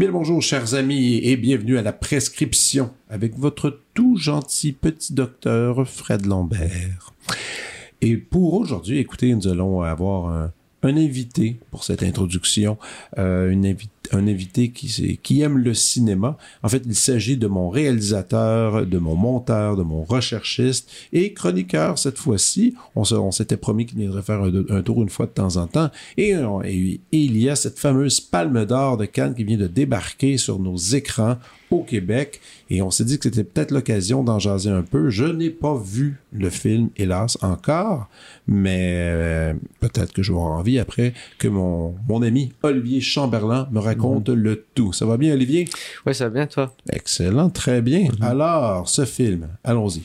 Bien bonjour chers amis et bienvenue à la prescription avec votre tout gentil petit docteur Fred Lambert. Et pour aujourd'hui, écoutez, nous allons avoir un, invité pour cette introduction, euh, un invité qui, aime le cinéma. En fait, il s'agit de mon réalisateur, de mon monteur, de mon recherchiste et chroniqueur cette fois-ci. On, s'était promis qu'il viendrait faire un, tour une fois de temps en temps. Et- et il y a cette fameuse palme d'or de Cannes qui vient de débarquer sur nos écrans au Québec. Et on s'est dit que c'était peut-être l'occasion d'en jaser un peu. Je n'ai pas vu le film, hélas, encore, mais euh, peut-être que avoir envie après que mon, mon ami Olivier Chamberlain me raconte le tout. Ça va bien, Olivier? Ouais, ça va bien, toi? Excellent, très bien. Alors, ce film, allons-y.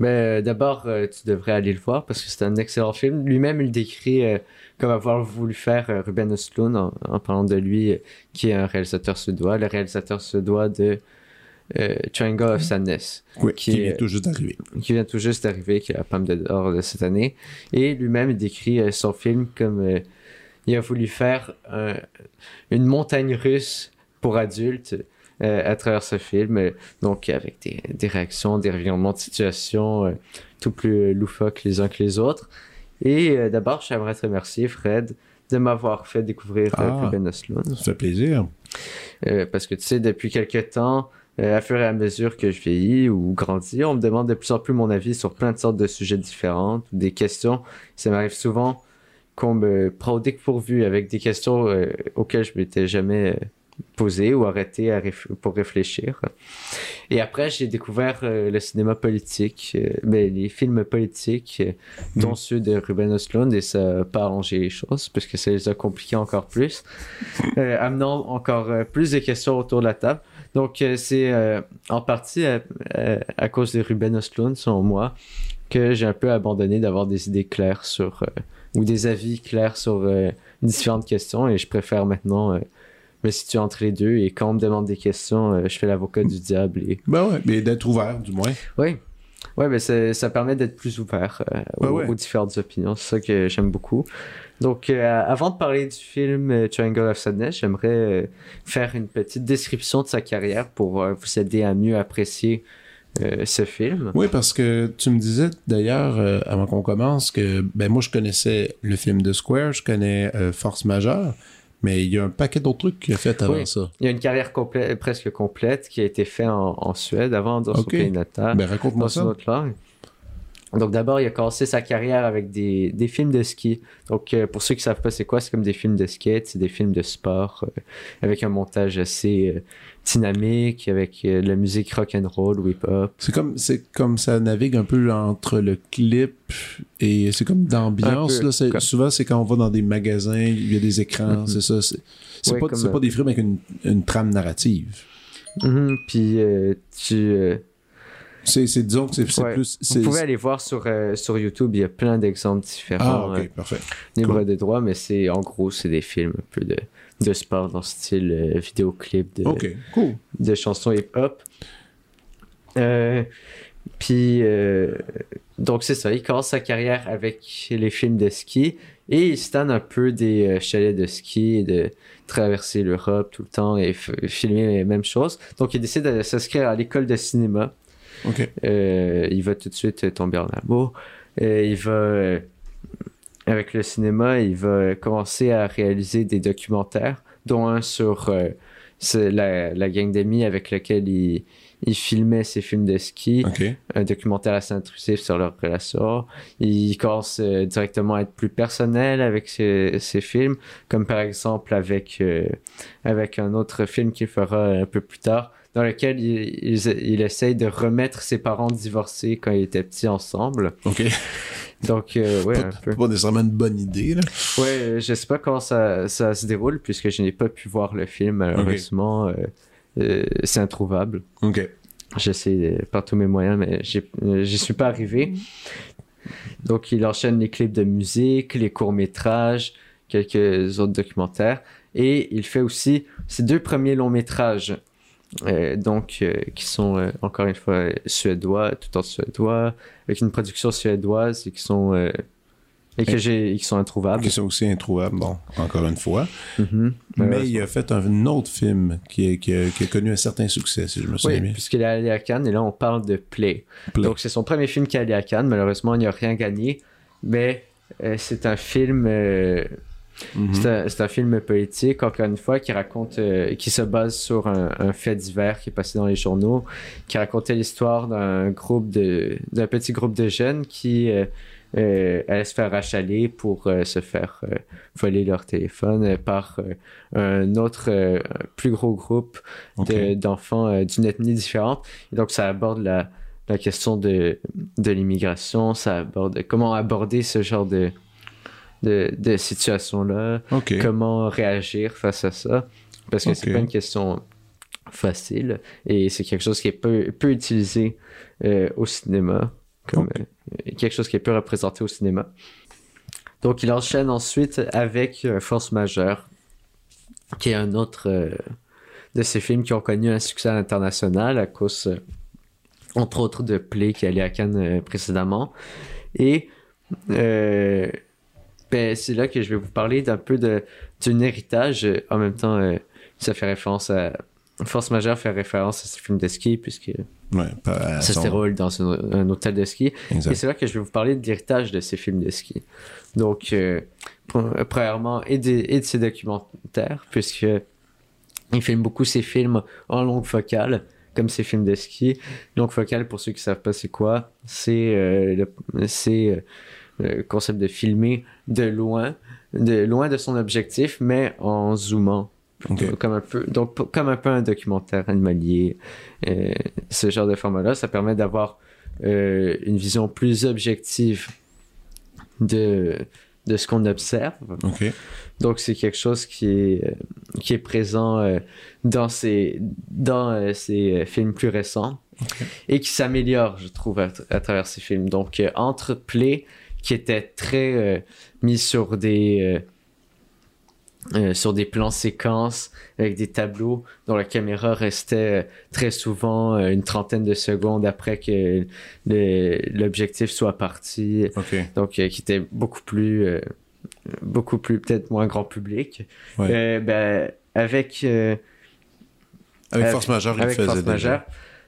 Mais euh, d'abord, euh, tu devrais aller le voir parce que c'est un excellent film. Lui-même, il décrit euh, comme avoir voulu faire euh, Ruben Östlund en, en parlant de lui, euh, qui est un réalisateur suédois, le réalisateur suédois de euh, Triangle of Sadness, Oui, Qui qui est- vient tout juste d'arriver. qui vient tout juste d'arriver, qui a la Palme d'Or de cette année. Et lui-même, décrit euh, son film comme euh, il a voulu faire un- une montagne russe pour adultes euh, à travers ce film. donc, avec des, des réactions, des revirements de situation tout plus loufoques les uns que les autres. Et euh, d'abord, j'aimerais te remercier, Fred, de m'avoir fait découvrir euh, Ah. Ruben Östlund. Ça fait plaisir. Euh, parce que tu sais, depuis quelques temps, euh, à fur et à mesure que je vieillis ou grandis, on me demande de plus en plus mon avis sur plein de sortes de sujets différents, des questions. Ça m'arrive souvent qu'on me prend au dépourvu avec des questions auxquelles je m'étais jamais posé ou à réf- pour réfléchir. Et après, j'ai découvert euh, le cinéma politique, euh, mais les films politiques, euh, dont Mm. ceux de Ruben Östlund, et ça n'a pas arrangé les choses, parce que ça les a compliqués encore plus, euh, amenant encore euh, plus de questions autour de la table. Donc, c'est en partie à, à- cause de Ruben Östlund, selon moi, que j'ai un peu abandonné d'avoir des idées claires sur, ou des avis clairs sur différentes questions, et je préfère maintenant me situer entre les deux, et quand on me demande des questions, euh, je fais l'avocat du diable, et Ben ouais, mais d'être ouvert, du moins. oui. Ouais, mais ça, ça permet d'être plus ouvert euh, Ouais, aux, ouais. aux différentes opinions. C'est ça que j'aime beaucoup. Donc, euh, avant de parler du film euh, Triangle of Sadness, j'aimerais euh, faire une petite description de sa carrière pour vous aider à mieux apprécier euh, ce film. Oui, parce que tu me disais d'ailleurs, euh, avant qu'on commence, que ben moi je connaissais le film de Square, je connais euh, Force Majeure, mais il y a un paquet d'autres trucs qu'il a fait avant Oui. ça. Il y a une carrière complète, presque complète qui a été faite en, en Suède avant dans son Ok. pays natal. Ben raconte-moi ça. une autre langue. Donc d'abord, il a commencé sa carrière avec des, des films de ski. Donc euh, pour ceux qui savent pas c'est quoi, c'est comme des films de skate, c'est des films de sport euh, avec un montage assez euh, dynamique, avec de la musique rock and roll ou hip hop. C'est comme c'est comme ça navigue un peu entre le clip et c'est comme d'ambiance là. Comme- Souvent c'est quand on va dans des magasins, il y a des écrans, c'est ça. C'est Ouais, pas comme, c'est pas des films avec une, une trame narrative. Mhm, Puis tu, C'est c'est disons que c'est c'est ouais, plus vous pouvez aller voir sur euh, sur YouTube, il y a plein d'exemples ah différents, ok euh, parfait. libre Cool. de droit, mais c'est en gros c'est des films un peu de de sport dans le style euh, vidéoclip de cool. de chansons hip-hop. Euh, puis, donc c'est ça, il commence sa carrière avec les films de ski et il se un peu des chalets de ski et de traverser l'Europe tout le temps et f- filmer les mêmes choses. Donc il décide de s'inscrire à l'école de cinéma. Euh, il va tout de suite tomber en amour. Il va, euh, avec le cinéma, il va commencer à réaliser des documentaires, dont un sur euh, la, la gang d'amis avec laquelle il, il filmait ses films de ski, un documentaire assez intrusif sur leur relation. Il commence euh, directement à être plus personnel avec ses, ses films, comme par exemple avec, euh, avec un autre film qu'il fera un peu plus tard, dans lequel il, il, il essaye de remettre ses parents divorcés quand ils étaient petits ensemble. Ok. Donc, euh, ouais, pas, un peu. pas nécessairement une bonne idée là. Ouais, je sais pas comment ça, ça se déroule, puisque je n'ai pas pu voir le film, malheureusement. euh, euh, c'est introuvable. Ok. J'essaie euh, par tous mes moyens, mais euh, j'y suis pas arrivé. Donc, il enchaîne les clips de musique, les courts-métrages, quelques autres documentaires. Et il fait aussi ses deux premiers longs-métrages. Euh, donc, euh, qui sont euh, encore une fois suédois, tout en suédois, avec une production suédoise et qui sont et que j'ai qui sont introuvables. Qui sont aussi introuvables, bon, encore une fois. Mhm. Mais il a fait un autre film qui, est- qui a, qui a connu un certain succès, si je me souviens Oui, bien. puisqu'il est allé à Cannes, et là on parle de Play. Play. Donc c'est son premier film qui est allé à Cannes, malheureusement il n'a rien gagné, mais c'est un film... Mhm. c'est un, film politique, encore une fois, qui raconte, euh, qui se base sur un, un fait divers qui est passé dans les journaux, qui racontait l'histoire d'un groupe de, d'un petit groupe de jeunes qui euh, euh, allaient se faire achaler pour euh, se faire euh, voler leur téléphone par un autre plus gros groupe d'enfants d'une ethnie différente. Et donc, ça aborde la, la question de, de l'immigration, ça aborde comment aborder ce genre de, de, de situation-là, comment réagir face à ça. Parce que c'est pas une question facile et c'est quelque chose qui est peu, peu utilisé euh, au cinéma, comme euh, quelque chose qui est peu représenté au cinéma. Donc, il enchaîne ensuite avec euh, Force majeure, qui est un autre euh, de ces films qui ont connu un succès international à cause, entre autres, de Play qui allait à Cannes précédemment. Et euh, ben, c'est là que je vais vous parler d'un peu d'un héritage. euh, En même temps, euh, ça fait référence à. Force majeure fait référence à ce film de ski, puisque Ouais, ça son- se déroule dans un, un hôtel de ski. Et Exact. c'est là que je vais vous parler de l'héritage de ces films de ski. Donc, euh, pre- premièrement, et de, et de ses documentaires, puisque il filme beaucoup ses films en longue focale, comme ses films de ski. Longue focale, pour ceux qui savent pas c'est quoi, c'est euh, le, concept de filmer de loin, de loin de son objectif, mais en zoomant. Comme un peu, donc comme un peu un documentaire animalier, euh, ce genre de format-là, ça permet d'avoir euh, une vision plus objective de, de ce qu'on observe. Donc c'est quelque chose qui est, euh, qui est présent euh, dans ces, dans, ces films plus récents et qui s'améliore, je trouve, à, à travers ces films. Donc entre Play, qui était très euh, mis sur des... euh, euh, sur des plans séquences avec des tableaux dont la caméra restait très souvent une trentaine de secondes après que l'objectif soit parti donc qui était beaucoup plus beaucoup plus peut-être moins grand public Ouais. Ben, avec Avec avec- Force Majeure, il avec faisait Force déjà. Majeure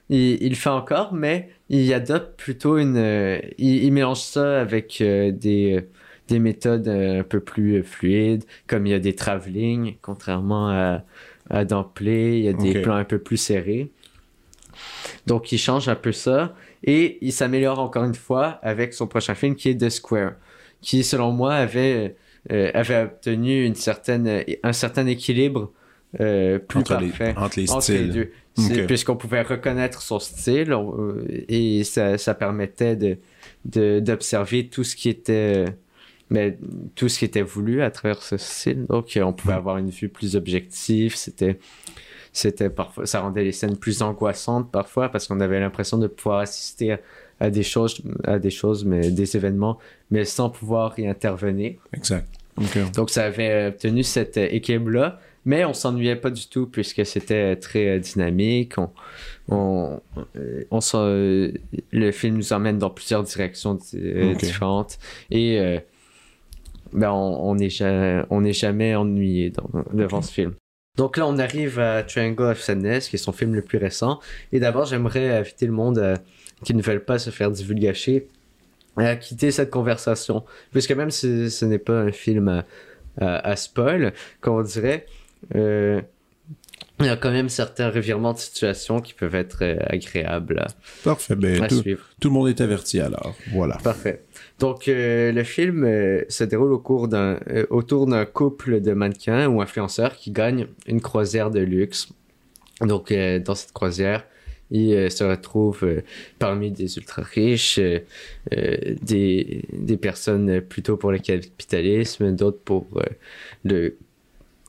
il, il le fait encore mais il adopte plutôt une euh, il, il mélange ça avec euh, des des méthodes euh, un peu plus euh, fluides comme il y a des travelling contrairement à, à dans Play il y a des plans un peu plus serrés donc il change un peu ça et il s'améliore encore une fois avec son prochain film qui est The Square, qui selon moi avait, euh, avait obtenu une certaine, un certain équilibre euh, plus Entre les, parfait entre les entre les styles. deux. Puisqu'on pouvait reconnaître son style on- euh, et ça, ça permettait de, de- d'observer tout ce qui était mais tout ce qui était voulu à travers ce style. Donc, euh, on pouvait avoir une vue plus objective. C'était, c'était parfois, ça rendait les scènes plus angoissantes parfois parce qu'on avait l'impression de pouvoir assister à, à des choses, à des choses, mais des événements, mais sans pouvoir y intervenir. Exact. Donc, ça avait obtenu cet euh, équilibre-là, mais on s'ennuyait pas du tout puisque c'était très euh, dynamique. On, on, euh, on euh, le film nous emmène dans plusieurs directions différentes et euh, ben, on n'est on jamais ennuyé devant ce film. Donc là, on arrive à Triangle of Sadness, qui est son film le plus récent. Et d'abord, j'aimerais inviter le monde euh, qui ne veulent pas se faire divulgacher à quitter cette conversation. Puisque même si ce n'est pas un film à, à, à spoil, comme on dirait, euh, il y a quand même certains revirements de situation qui peuvent être euh, agréables Parfait. Ben, à tout, suivre. tout le monde est averti alors. Voilà. Parfait. Donc, euh, le film euh, se déroule au cours d'un, autour d'un couple de mannequins ou influenceurs qui gagnent une croisière de luxe. Donc, dans cette croisière, ils se retrouvent parmi des ultra riches, euh, des, des personnes plutôt pour le capitalisme, d'autres pour le,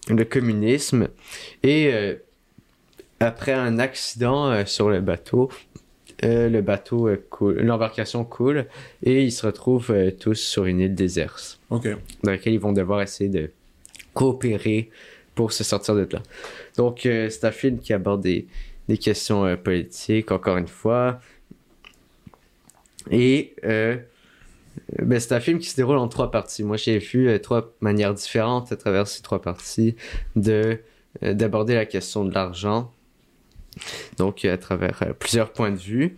le communisme. Et euh, après un accident euh, sur le bateau, euh, le bateau euh, coule, l'embarcation coule et ils se retrouvent euh, tous sur une île déserte OK. dans laquelle ils vont devoir essayer de coopérer pour se sortir de là. Donc, euh, c'est un film qui aborde des, des questions euh, politiques, encore une fois. Et euh, ben, c'est un film qui se déroule en trois parties. Moi, j'ai vu euh, trois manières différentes à travers ces trois parties de euh, d'aborder la question de l'argent. Donc, à travers euh, plusieurs points de vue.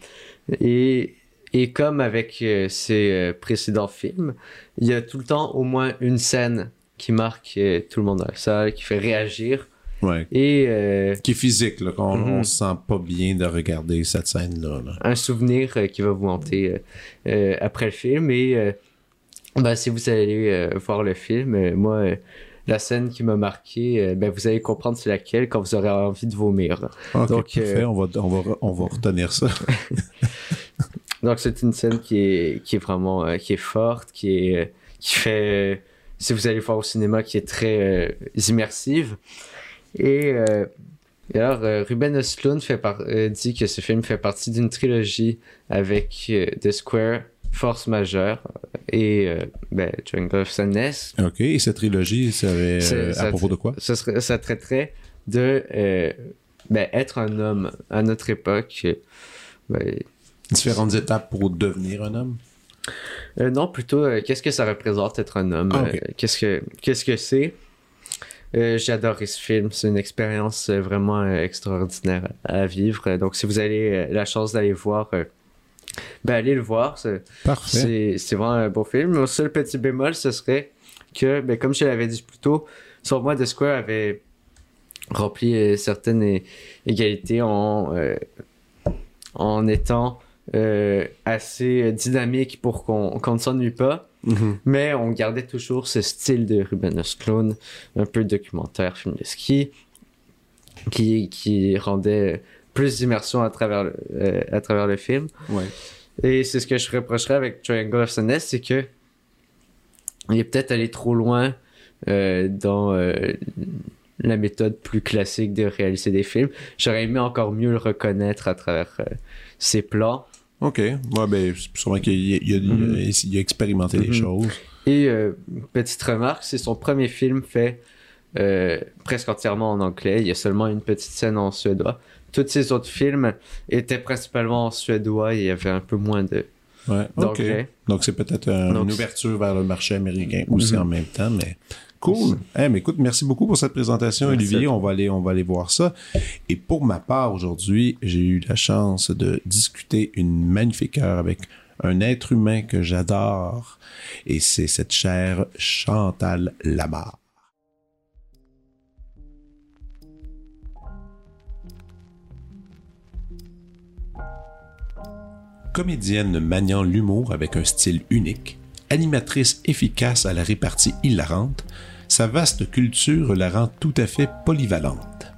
Et, et comme avec euh, ces euh, précédents films, il y a tout le temps au moins une scène qui marque euh, tout le monde dans la salle, qui fait réagir. Ouais. Et euh, Qui est physique, là, qu'on Mhm. on se sent pas bien de regarder cette scène-là. là. un souvenir euh, qui va vous hanter euh, après le film. Et ben, si vous allez voir le film, moi, la scène qui m'a marqué, ben, vous allez comprendre c'est laquelle quand vous aurez envie de vomir. OK, Donc, parfait. euh, On, va, on, va, on va retenir ça. Donc c'est une scène qui est, qui est vraiment qui est forte, qui est qui fait si vous allez voir au cinéma qui est très immersive. Et, euh, et alors euh, Ruben Östlund fait par- euh, dit que ce film fait partie d'une trilogie avec The Square, Force majeure et euh, ben, of Sadness. OK. Et cette trilogie, ça avait, à propos de quoi? Ça, serait, ça traiterait de euh, ben, être un homme à notre époque. ben, Différentes étapes pour devenir un homme? Non, plutôt, qu'est-ce que ça représente être un homme? Ah, ok. qu'est-ce que qu'est-ce que c'est? Euh, J'ai adoré ce film. C'est une expérience euh, vraiment euh, extraordinaire à vivre. Donc, si vous avez la chance d'aller voir, ben, allez le voir. C'est- Parfait. C'est c'est vraiment un beau film. Mon seul petit bémol, ce serait que, ben, comme je l'avais dit plus tôt, sur moi, The Square avait rempli certaines égalités en, euh, en étant euh, assez dynamique pour qu'on qu'on ne s'ennuie pas. Mhm. Mais on gardait toujours ce style de Ruben Östlund, un peu documentaire, film de ski, qui, qui rendait plus d'immersion à travers le, euh, à travers le film. Ouais. Et c'est ce que je reprocherais avec Triangle of Sadness, c'est que il est peut-être allé trop loin euh, dans euh, la méthode plus classique de réaliser des films. J'aurais aimé encore mieux le reconnaître à travers ses plans. OK. Ouais, ben, c'est sûrement qu'il a, il a- Mhm. il a expérimenté des Mhm. choses. Et euh, petite remarque, c'est son premier film fait euh, presque entièrement en anglais. Il y a seulement une petite scène en suédois. Tous ses autres films étaient principalement en suédois et il y avait un peu moins de Ouais. Donc, c'est peut-être un- une ouverture vers le marché américain aussi Mhm. en même temps, mais cool. Eh, mais écoute, merci beaucoup pour cette présentation, Merci Olivier. On va aller, on va aller voir ça. Et pour ma part, aujourd'hui, j'ai eu la chance de discuter une magnifique heure avec un être humain que j'adore, et c'est cette chère Chantal Lamar. Comédienne maniant l'humour avec un style unique, animatrice efficace à la répartie hilarante, sa vaste culture la rend tout à fait polyvalente.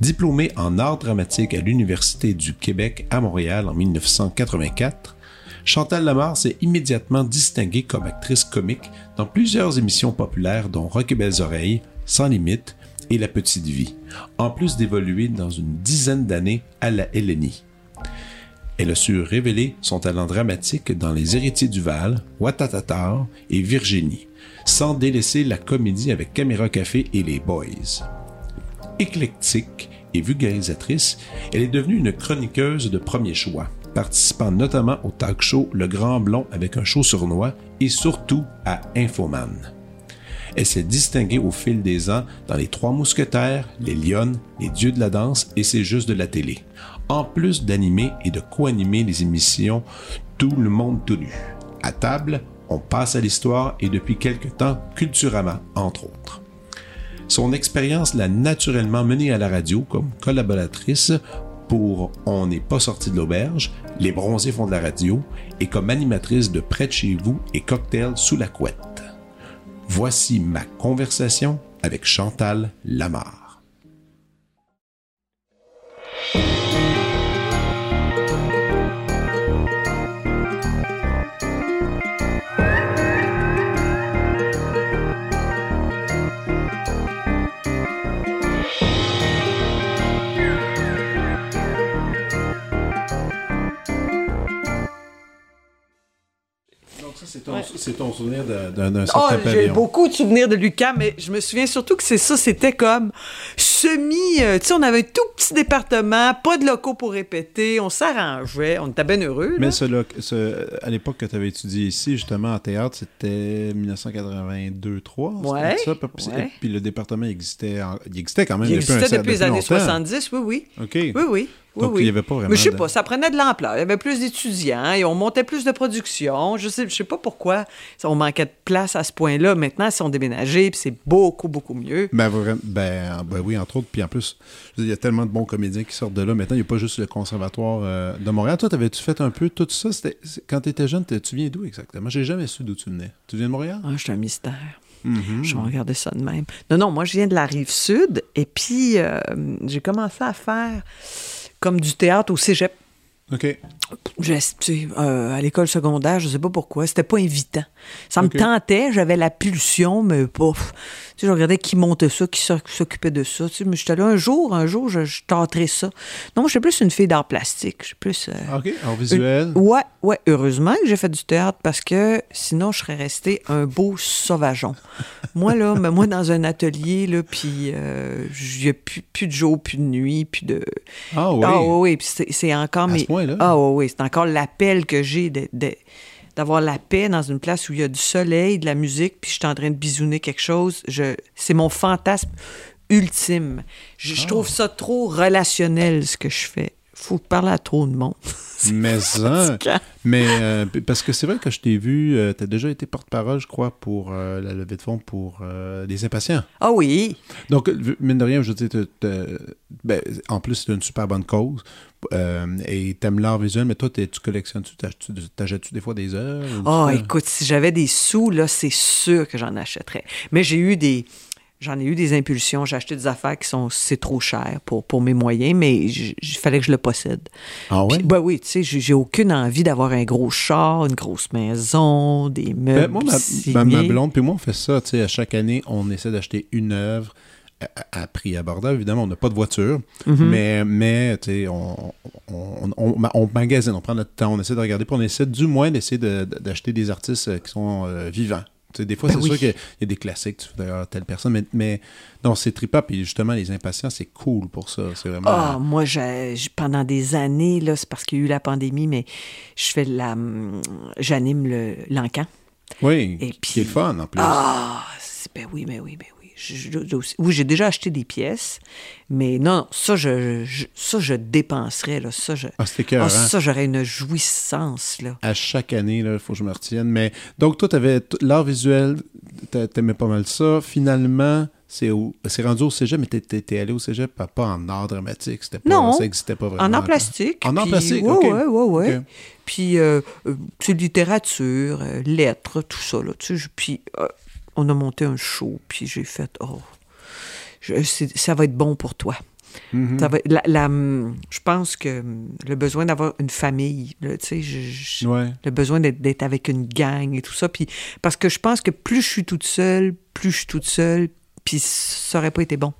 Diplômée en art dramatique à l'Université du Québec à Montréal en 1984, Chantal Lamar s'est immédiatement distinguée comme actrice comique dans plusieurs émissions populaires dont Rock Belles Oreilles, Sans Limite et La Petite Vie, en plus d'évoluer dans une dizaine d'années à la LNI. Elle a su révéler son talent dramatique dans Les Héritiers du Val, Watatata et Virginie, sans délaisser la comédie avec Caméra Café et Les Boys. Éclectique et vulgarisatrice, elle est devenue une chroniqueuse de premier choix, participant notamment au talk show Le Grand Blond avec un show sur noix et surtout à Infoman. Elle s'est distinguée au fil des ans dans Les Trois Mousquetaires, Les Lyonnes, Les Dieux de la danse et C'est juste de la télé, en plus d'animer et de co-animer les émissions Tout le monde tout nu. À table, on passe à l'histoire et depuis quelque temps Culturama, entre autres. Son expérience l'a naturellement menée à la radio comme collaboratrice pour On n'est pas sorti de l'auberge, Les bronzés font de la radio et comme animatrice de Près de chez vous et Cocktail sous la couette. Voici ma conversation avec Chantal Lamar. C'est ton, c'est ton souvenir d'un Oh, certain j'ai pavillon. beaucoup de souvenirs de Lucas, mais je me souviens surtout que c'est ça, c'était comme semi. euh, tu sais, on avait un tout petit département, pas de locaux pour répéter, on s'arrangeait, on était bien heureux. là. Mais ce, loc- ce- à l'époque que tu avais étudié ici, justement, en théâtre, c'était 1982-3. Ouais, ça, puis, ouais. puis le département existait, en- il existait quand même Il depuis un existait depuis les années longtemps. 70, oui, oui. OK. Oui, oui. Donc, oui. il y avait pas vraiment Mais je sais de- pas, ça prenait de l'ampleur. Il y avait plus d'étudiants et on montait plus de production. Je sais, je sais pas pourquoi on manquait de place à ce point-là. Maintenant, ils sont déménagés puis c'est beaucoup, beaucoup mieux. Ben, ben, ben oui, entre autres. Puis en plus, je il y a tellement de bons comédiens qui sortent de là. Maintenant, il n'y a pas juste le Conservatoire euh, de Montréal. Toi, t'avais-tu fait un peu tout ça? Quand tu étais jeune, tu viens d'où exactement? J'ai jamais su d'où tu venais. Tu viens de Montréal? Ah, c'est un mystère. Mhm. Je vais regarder ça de même. Non, non, moi, je viens de la rive sud et puis euh, j'ai commencé à faire comme du théâtre au cégep. OK. Je- tu sais, euh, à l'école secondaire, je sais pas pourquoi, c'était pas invitant. Ça me tentait, j'avais la pulsion, mais pas. Sais, je regardais qui montait ça, qui s'oc- s'occupait de ça. Tu sais, mais j'étais là un jour, un jour, je, je tâterais ça. Non, moi, j'étais plus une fille d'art plastique. Je suis plus. euh, OK. En visuel. une- Ouais, ouais, heureusement que j'ai fait du théâtre parce que sinon je serais resté un beau sauvageon. moi là, mais moi dans un atelier là, puis euh, a plus, plus de jour, plus de nuit, plus de. Ah oui. Ah oui, oui, puis c'est- encore À ce mes- point-là? Ah oui, oui, c'est encore l'appel que j'ai de, de- d'avoir la paix dans une place où il y a du soleil, de la musique, puis je suis en train de bisouner quelque chose. Je, c'est mon fantasme ultime. Je, je trouve ça trop relationnel ce que je fais. Faut parler à trop de monde. Mais ça. fatigant. Mais euh, parce que c'est vrai que je t'ai vu, tu as déjà été porte-parole, je crois, pour euh, la levée de fonds pour euh, les impatients. Ah oui. Donc, euh, mine de rien, je veux dire, ben, en plus, c'est une super bonne cause. Euh, et t'aimes l'art visuel, mais toi, tu collectionnes-tu, t'achètes-tu des fois des œuvres? Oh, ça? écoute, si j'avais des sous, là, c'est sûr que j'en achèterais. Mais j'ai eu des. J'en ai eu des impulsions. J'ai acheté des affaires qui sont. C'est trop cher pour, pour mes moyens, mais il fallait que je le possède. Ah ouais? Puis, ben oui, tu sais, j'ai aucune envie d'avoir un gros char, une grosse maison, des meubles. Ben, moi, ma, ma- ma blonde, puis moi, on fait ça, tu sais, à chaque année, on essaie d'acheter une œuvre à, à prix abordable. Évidemment, on n'a pas de voiture, Mhm. mais, mais tu sais, on, on, on, on- magasine, on prend notre temps, on essaie de regarder, puis on essaie du moins d'essayer de- de- d'acheter des artistes euh, qui sont euh, vivants. Des fois, Ben c'est oui. sûr qu'il y, a- des classiques, tu fais d'ailleurs telle personne, mais, mais non, c'est trippant, puis justement, les impatients, c'est cool pour ça. C'est vraiment. Ah, moi, j'ai- j'ai- pendant des années, là, c'est parce qu'il y a eu la pandémie, mais je fais la. hum, J'anime le- l'encan. oui, et qui est puis- fun en plus. Ah, ben oui, ben oui, ben oui. Je- je- oui, j'ai déjà acheté des pièces, mais non, non, ça, je, je- ça, je dépenserais, là. Ça, je, Ah, ah, ça, j'aurais une jouissance, là. à chaque année, il faut que je me retienne. Mais donc, toi, t'avais l'art visuel, t'a- t'aimais pas mal ça. Finalement, c'est au- c'est rendu au cégep, mais t'es- allé au cégep, pas en art dramatique. C'était pas, Non. Ça existait pas vraiment. En art plastique. En art plastique, ouais, ouais, ouais. OK. Puis, euh, euh, tu sais, littérature, euh, lettres, tout ça, là. Puis, euh, on a monté un show, puis j'ai fait, oh, je- ça va être bon pour toi. Mhm. Ça va la- la, je pense que le besoin d'avoir une famille, là, je- je- Ouais. le besoin d'être d'être avec une gang et tout ça. Puis, parce que je pense que plus je suis toute seule, plus je suis toute seule, puis ça aurait pas été bon.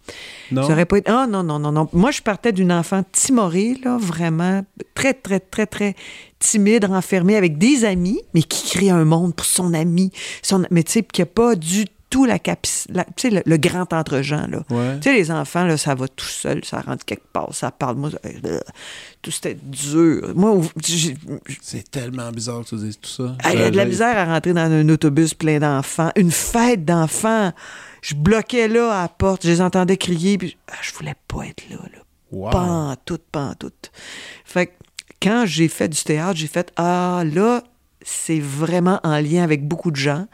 Non? Ça aurait pas été... Ah non, non, non, non. Moi, je partais d'une enfant timorée, là, vraiment très, très, très, très timide, renfermée, avec des amis, mais qui crée un monde pour son ami. Son... Mais tu sais, qui n'a pas du tout la capacité... Tu sais, le, le grand entre-gens, là. Ouais. Tu sais, les enfants, là, ça va tout seul, ça rentre quelque part, ça parle. Moi, euh, tout c'était dur. Moi, j'ai- C'est tellement bizarre que tu dises tout ça. ah, Il y a de la misère à rentrer dans un autobus plein d'enfants. Une fête d'enfants. Je bloquais là à la porte, je les entendais crier, puis ah, je voulais pas être là. là. Wow. Pas en tout, pas en tout. Fait que quand j'ai fait du théâtre, j'ai fait Ah, là, c'est vraiment en lien avec beaucoup de gens.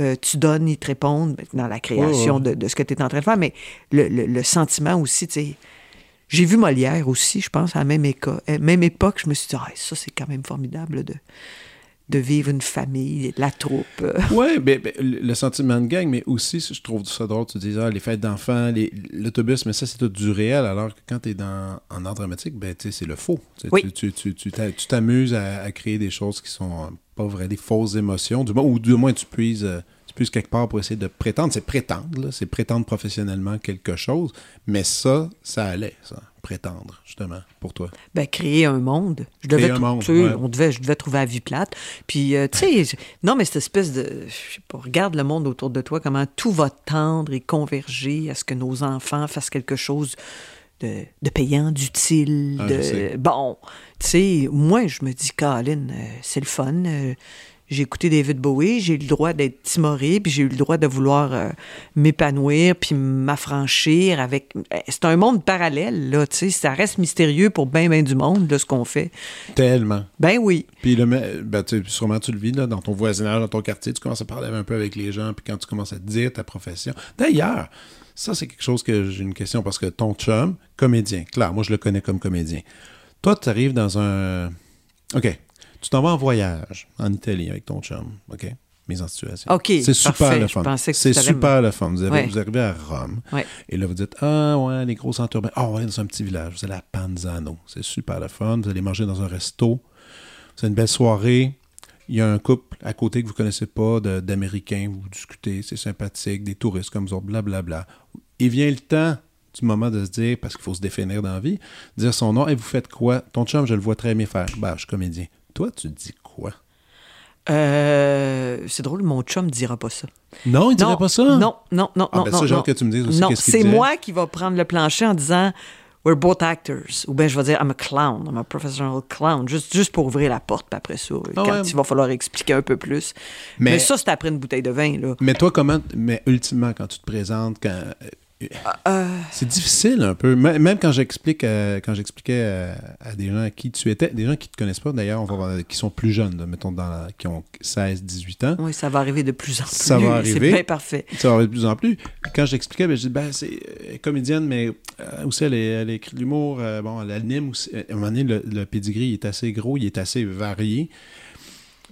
Euh, tu donnes, ils te répondent dans la création. De, de ce que tu es en train de faire, mais le, le- le sentiment aussi, tu sais. J'ai vu Molière aussi, je pense, à la même, éco- euh, même époque. Je me suis dit, Ah, ça, c'est quand même formidable de, de vivre une famille, la troupe. Ouais, ben, ben, le sentiment de gang, mais aussi, je trouve ça drôle, tu dis, ah, les fêtes d'enfants, les- l'autobus, mais ça, c'est tout du réel, alors que quand tu es dans, en art dramatique, ben, c'est le faux. Tu Oui. Tu tu- tu- tu t'a- tu t'amuses à, à créer des choses qui sont pas vraies, des fausses émotions, du moins, ou du moins, tu puises, euh, puisses quelque part pour essayer de prétendre. C'est prétendre, là, c'est prétendre professionnellement quelque chose. Mais ça, ça allait, ça, prétendre, justement, pour toi. Ben, créer un monde. Je devais Créer un monde, ouais. on devait, je devais trouver la vie plate. Puis, euh, tu sais, non, mais cette espèce de. Je sais pas, regarde le monde autour de toi, comment tout va tendre et converger à ce que nos enfants fassent quelque chose de, de payant, d'utile. Ah, de- bon, tu sais, moi, je me dis, Colin, euh, c'est le fun. euh, j'ai écouté David Bowie, j'ai eu le droit d'être timoré, puis j'ai eu le droit de vouloir euh, m'épanouir, puis m'affranchir avec... euh, C'est un monde parallèle, là, tu sais, ça reste mystérieux pour bien, bien du monde, de ce qu'on fait. Tellement. Ben oui. Puis le, ben, tu sais, sûrement tu le vis là, dans ton voisinage, dans ton quartier, tu commences à parler un peu avec les gens, puis quand tu commences à te dire ta profession. D'ailleurs, ça c'est quelque chose que j'ai une question parce que ton chum, comédien, clair, moi je le connais comme comédien. Toi, tu arrives dans un. OK. Tu t'en vas en voyage en Italie avec ton chum. OK? Mise en situation. OK, C'est super parfait. le fun. C'est super le fun. Vous, avez- Ouais. vous arrivez à Rome. Ouais. Et là, vous dites Ah, ouais, les gros centres urbains. Ah, ouais, dans un petit village. Vous allez à Panzano. C'est super le fun. Vous allez manger dans un resto. C'est une belle soirée. Il y a un couple à côté que vous connaissez pas d'Américains. Vous discutez. C'est sympathique. Des touristes comme vous autres. Blablabla. Il vient le temps du moment de se dire, parce qu'il faut se définir dans la vie, dire son nom. Et vous faites quoi? Ton chum, je le vois très bien faire. Bah, je suis comédien. Toi, tu dis quoi? Euh, c'est drôle, mon chum ne dira pas ça. Non, il dirait pas ça? Non, non, non, Ah, non. ben non, ça, j'ai non. hâte que tu me dises aussi Non, qu'est-ce c'est moi qui va prendre le plancher en disant We're both actors. Ou bien je vais dire I'm a clown, I'm a professional clown. Juste, juste pour ouvrir la porte, puis après ça, Ah quand ouais. il va falloir expliquer un peu plus. Mais, Mais- ça, c'est après une bouteille de vin, là. Mais toi, comment. Mais ultimement, quand tu te présentes, quand. Euh, C'est difficile un peu. Même quand j'explique euh, quand j'expliquais euh, à des gens à qui tu étais, des gens qui te connaissent pas d'ailleurs, on va voir, qui sont plus jeunes, mettons dans la- qui ont 16, 18 ans. Oui, ça va arriver de plus en plus. Ça va C'est arriver. bien parfait. Ça va arriver de plus en plus. Quand j'expliquais, ben, je dis, ben, c'est comédienne, mais aussi, elle, est- elle écrit de l'humour. bon, elle anime aussi. À un moment donné, le, le pedigree il est assez gros, il est assez varié.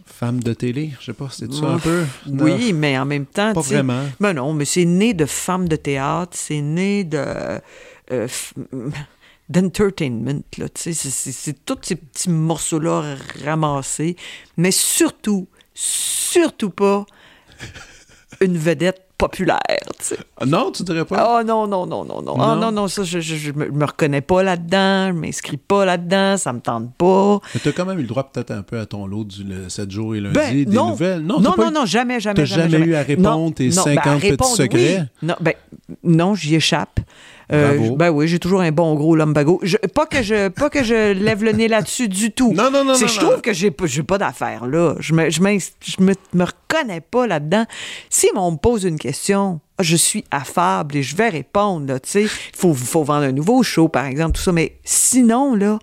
Femme de télé, je sais pas, c'est ça un peu? Non, Oui, mais en même temps, Pas vraiment. Ben non, mais c'est né de femmes de théâtre, c'est né de euh, f- d'entertainment, là, tu sais, c'est tous ces petits morceaux-là ramassés, mais surtout, surtout pas une vedette populaire, tu sais. Ah, Non, tu dirais pas? Oh non, non, non, non, non. Ah Non? non, non, ça, je, je, je me, me reconnais pas là-dedans, je m'inscris pas là-dedans, ça me tente pas. Mais tu as quand même eu le droit peut-être un peu à ton lot du le 7 jours et lundi, Ben, des non. nouvelles. Non, t'as non, non, eu- jamais, jamais, T'as jamais. jamais eu à répondre Non, tes non, 50 ben, petits secrets? oui. Non, ben, non, j'y échappe. Euh, ben oui, j'ai toujours un bon gros lumbago. Je, pas que je pas que je lève le nez là-dessus du tout. Non, non, non, C'est non, je non. trouve que j'ai pas j'ai pas d'affaires là. Je me je, je me, me reconnais pas là-dedans. Si on me pose une question, je suis affable et je vais répondre là, tu sais, faut faut vendre un nouveau show par exemple tout ça mais sinon là,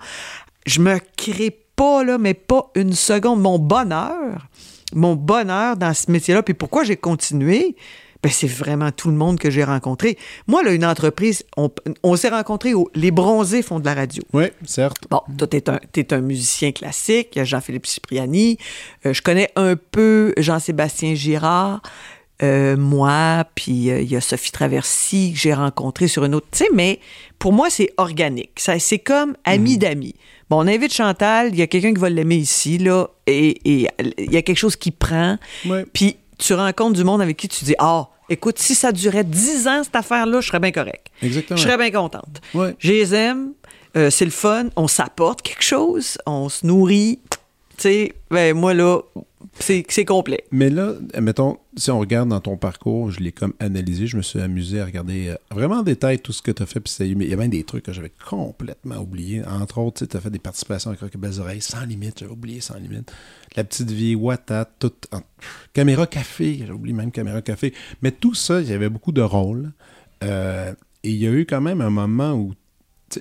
je me crée pas là mais pas une seconde mon bonheur mon bonheur dans ce métier-là. Puis pourquoi j'ai continué? Ben, c'est vraiment tout le monde que j'ai rencontré. Moi, là, une entreprise, on, on s'est rencontrés au Les Bronzés font de la radio. Oui, certes. Bon, toi, t'es un, t'es un musicien classique. Il y a Jean-Philippe Cipriani. Euh, je connais un peu Jean-Sébastien Girard. Euh, moi, puis euh, il y a Sophie Traversy que j'ai rencontrée sur une autre. Tu sais, mais pour moi, c'est organique. Ça, c'est comme ami d'amis. Bon, on invite Chantal, il y a quelqu'un qui va l'aimer ici, là, et il y a quelque chose qui prend. Puis tu rencontres du monde avec qui tu dis Ah, écoute, si ça durait 10 ans, cette affaire-là, je serais bien correct. Exactement. Je serais bien contente. Ouais. Je les aime, euh, c'est le fun, on s'apporte quelque chose, on se nourrit. Ben moi là, c'est complet. Mais là, mettons, si on regarde dans ton parcours, je l'ai comme analysé, je me suis amusé à regarder euh, vraiment en détail tout ce que tu as fait. Il y a même des trucs que j'avais complètement oubliés. Entre autres, tu as fait des participations avec Belles Oreilles, sans limite, j'avais oublié sans limite. La petite vie, Watat, tout. en- caméra café, j'avais oublié même caméra café. Mais tout ça, il y avait beaucoup de rôles. Euh, et il y a eu quand même un moment où,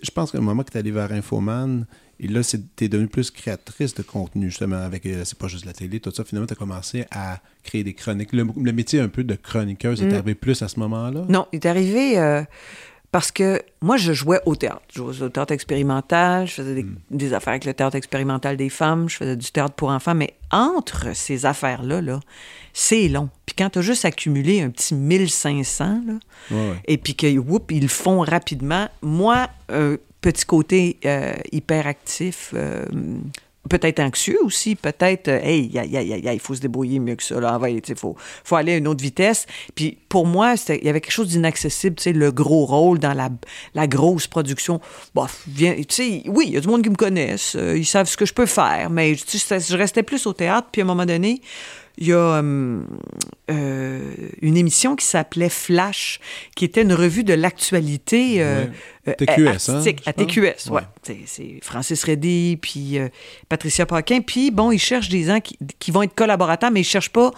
je pense qu'un moment que tu allé vers Infoman, et là, tu es devenue plus créatrice de contenu, justement, avec, euh, c'est pas juste la télé, tout ça. Finalement, tu as commencé à créer des chroniques. Le, le métier un peu de chroniqueuse est arrivé plus à ce moment-là? Non, il est arrivé euh, parce que moi, je jouais au théâtre. Je jouais au théâtre expérimental, je faisais des, des affaires avec le théâtre expérimental des femmes, je faisais du théâtre pour enfants, mais entre ces affaires-là, là, c'est long. Puis quand tu as juste accumulé un petit 1500, là, Ouais, ouais. et puis que, whoop, ils le font rapidement. Moi, euh, petit côté euh, hyperactif, euh, peut-être anxieux aussi, peut-être, euh, hey, il faut se débrouiller mieux que ça, là, il faut, faut aller à une autre vitesse. Puis pour moi, il y avait quelque chose d'inaccessible, tu sais, le gros rôle dans la, la grosse production. Bon, viens- tu sais, oui, il y a du monde qui me connaissent, euh, ils savent ce que je peux faire, mais je restais plus au théâtre, puis à un moment donné, il y a hum, euh, une émission qui s'appelait Flash, qui était une revue de l'actualité euh, euh, TQS, hein, artistique, à? TQS, ouais. Ouais. C'est- Francis Reddy, puis euh, Patricia Paquin. Puis, bon, ils cherchent des gens qui, qui vont être collaborateurs, mais ils cherchent pas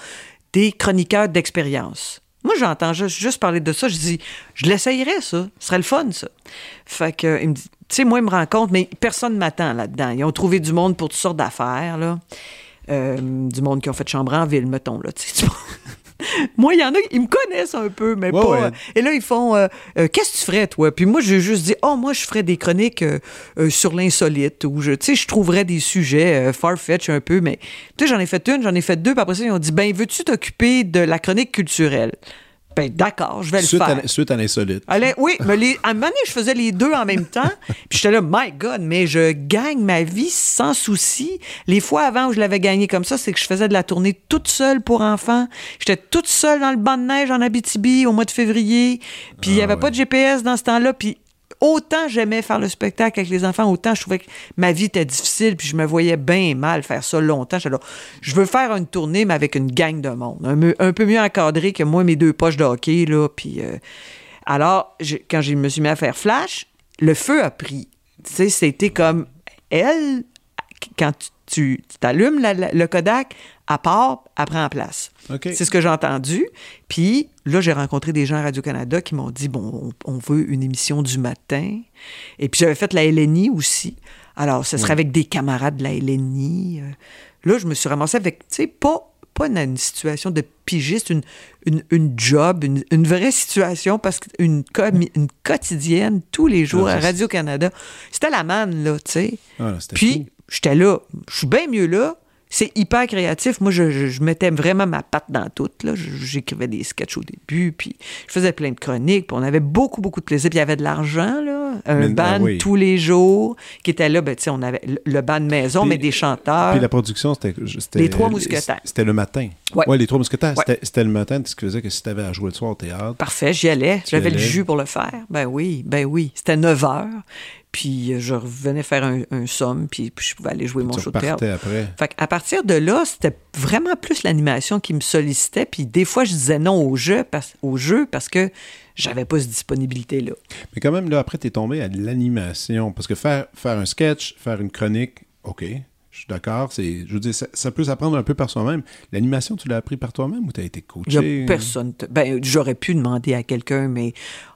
des chroniqueurs d'expérience. Moi, j'entends juste, juste parler de ça. Je dis, je l'essayerais, ça. Ce serait le fun, ça. Fait que, il me dit, tu sais, moi, il me rencontre, mais personne ne m'attend là-dedans. Ils ont trouvé du monde pour toutes sortes d'affaires, là. Euh, du monde qui ont fait chambre en ville, mettons, là. tu moi, il y en a, ils me connaissent un peu, mais Ouais, pas. ouais. euh, Et là, ils font euh, Euh, Qu'est-ce que tu ferais, toi? Puis moi, j'ai juste dit Oh, moi, je ferais des chroniques sur l'insolite, ou je, je trouverais des sujets far-fetch un peu, mais tu sais, j'en ai fait une, j'en ai fait deux, puis après ça, ils ont dit Ben, veux-tu t'occuper de la chronique culturelle? Ben, d'accord, je vais le Suite faire. à, suite à l'insolite. Allez, oui, mais les, à un moment donné, je faisais les deux en même temps. Puis j'étais là, my God, mais je gagne ma vie sans souci. Les fois avant où je l'avais gagné comme ça, c'est que je faisais de la tournée toute seule pour enfants. J'étais toute seule dans le banc de neige en Abitibi au mois de février. Puis il n'y avait pas de GPS dans ce temps-là. Puis autant j'aimais faire le spectacle avec les enfants, autant je trouvais que ma vie était difficile. Puis je me voyais bien mal faire ça longtemps. Je veux faire une tournée, mais avec une gang de monde. Un, peu- mieux encadré que moi, mes deux poches de hockey, là. Puis. euh, alors, quand je me suis mis à faire Flash, le feu a pris. C'était comme elle, quand tu- t'allumes le Kodak, à part, elle prend place. OK. C'est ce que j'ai entendu. Puis là, j'ai rencontré des gens à Radio-Canada qui m'ont dit bon, on, on veut une émission du matin. Et puis j'avais fait la LNI aussi. Alors, ce serait avec des camarades de la LNI. Euh, Là, je me suis ramassé avec, tu sais, pas, pas dans une situation de pigiste, une, une, une job, une, une vraie situation, parce qu'une une quotidienne, tous les jours Ah, à Radio-Canada. C'était la manne, là, tu sais. Ah, Puis, j'étais là. Je suis bien mieux là. C'est hyper créatif. Moi, je, mettais vraiment ma patte dans tout. J'écrivais des sketchs au début, puis je faisais plein de chroniques, puis on avait beaucoup, beaucoup de plaisir. Puis il y avait de l'argent, là. Un Mais- band ah oui. tous les jours qui était là. Ben, tu sais, on avait le- band de maison, Puis- mais des chanteurs. Puis la production, c'était. Les Trois Mousquetaires. C'était le matin. Ouais. les trois mousquetaires. Ouais. C'était- le matin, ce qui faisait que si tu avais à jouer le soir au théâtre. Parfait, j'y allais. J'avais le jus pour le faire. Ben oui, ben oui. C'était 9 heures. Puis euh, je revenais faire un, un somme, puis, puis je pouvais aller jouer mon show de théâtre. après. Fait à partir de là, c'était vraiment plus l'animation qui me sollicitait. Puis des fois, je disais non au jeu parce, au jeu parce que j'avais pas cette disponibilité-là. Mais quand même, là, après, tu es tombé à de l'animation. Parce que faire, faire un sketch, faire une chronique, OK, je suis d'accord. c'est- Je veux dire, ça, ça peut s'apprendre un peu par soi-même. L'animation, tu l'as appris par toi-même ou tu as été Il y coaché? a personne. te- Ben, j'aurais pu demander à quelqu'un, mais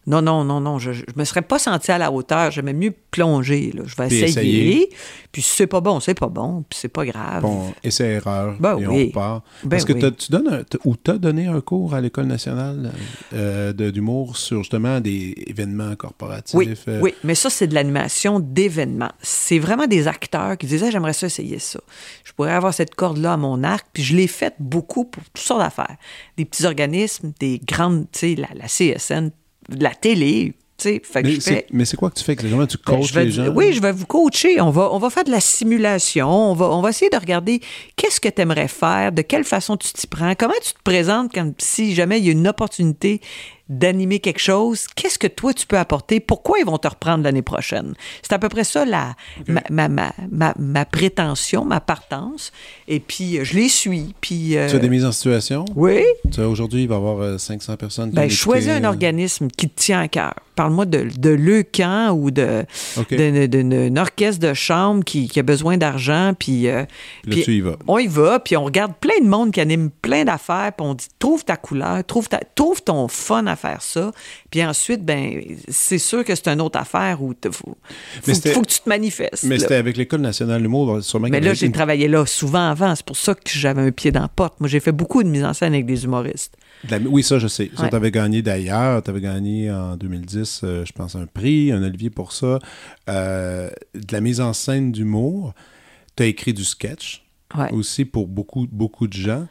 non, non, non, non. Je, je me serais pas senti à la hauteur. J'aimais mieux plonger. Là. Je vais Puis essayer. essayer. Puis si c'est pas bon, c'est pas bon. Puis c'est pas grave. Bon, essai-erreur, Ben et oui. on repart. Ben Parce que oui. t'as- tu donnes un, t'as- ou tu as donné un cours à l'École nationale euh, de- d'humour sur justement des événements corporatifs. Oui, euh, oui, mais ça, c'est de l'animation d'événements. C'est vraiment des acteurs qui disaient J'aimerais ça essayer ça. Je pourrais avoir cette corde-là à mon arc. Puis je l'ai faite beaucoup pour toutes sortes d'affaires. Des petits organismes, des grandes, tu sais, la, la CSN, de la télé, tu sais. Fait que Mais c'est fais. mais c'est quoi que tu fais exactement? Tu Ben, coaches les gens? Oui, je vais vous coacher. On va, on va faire de la simulation. On va, on va essayer de regarder qu'est-ce que tu aimerais faire, de quelle façon tu t'y prends, comment tu te présentes quand, si jamais il y a une opportunité d'animer quelque chose, qu'est-ce que toi tu peux apporter, pourquoi ils vont te reprendre l'année prochaine? C'est à peu près ça la, ma, ma, ma, ma, ma prétention, ma partance. Et puis, euh, je les suis. Puis, euh, Tu as des mises en situation? oui, Aujourd'hui, il va y avoir euh, 500 personnes qui ben, choisis un euh, organisme qui te tient à cœur. Parle-moi de, de Leucan ou de, orchestre de chambre qui, qui a besoin d'argent. Puis, euh, Là, puis tu y vas. on y va, puis on regarde plein de monde qui anime plein d'affaires, puis on dit trouve ta couleur, trouve, ta, trouve ton fun à faire ça. Puis ensuite, ben c'est sûr que c'est une autre affaire où il faut, faut, que tu te manifestes. Mais c'était avec l'École nationale de l'humour, sûrement Mais là, j'ai une- travaillé là souvent avant. C'est pour ça que j'avais un pied dans la porte. Moi, j'ai fait beaucoup de mise en scène avec des humoristes. la- Oui, ça, je sais. Ça, Ouais. tu avais gagné d'ailleurs. Tu avais gagné en 2010, euh, je pense, un prix, un Olivier pour ça. Euh, de la mise en scène d'humour. Tu as écrit du sketch Ouais. aussi pour beaucoup, beaucoup de gens.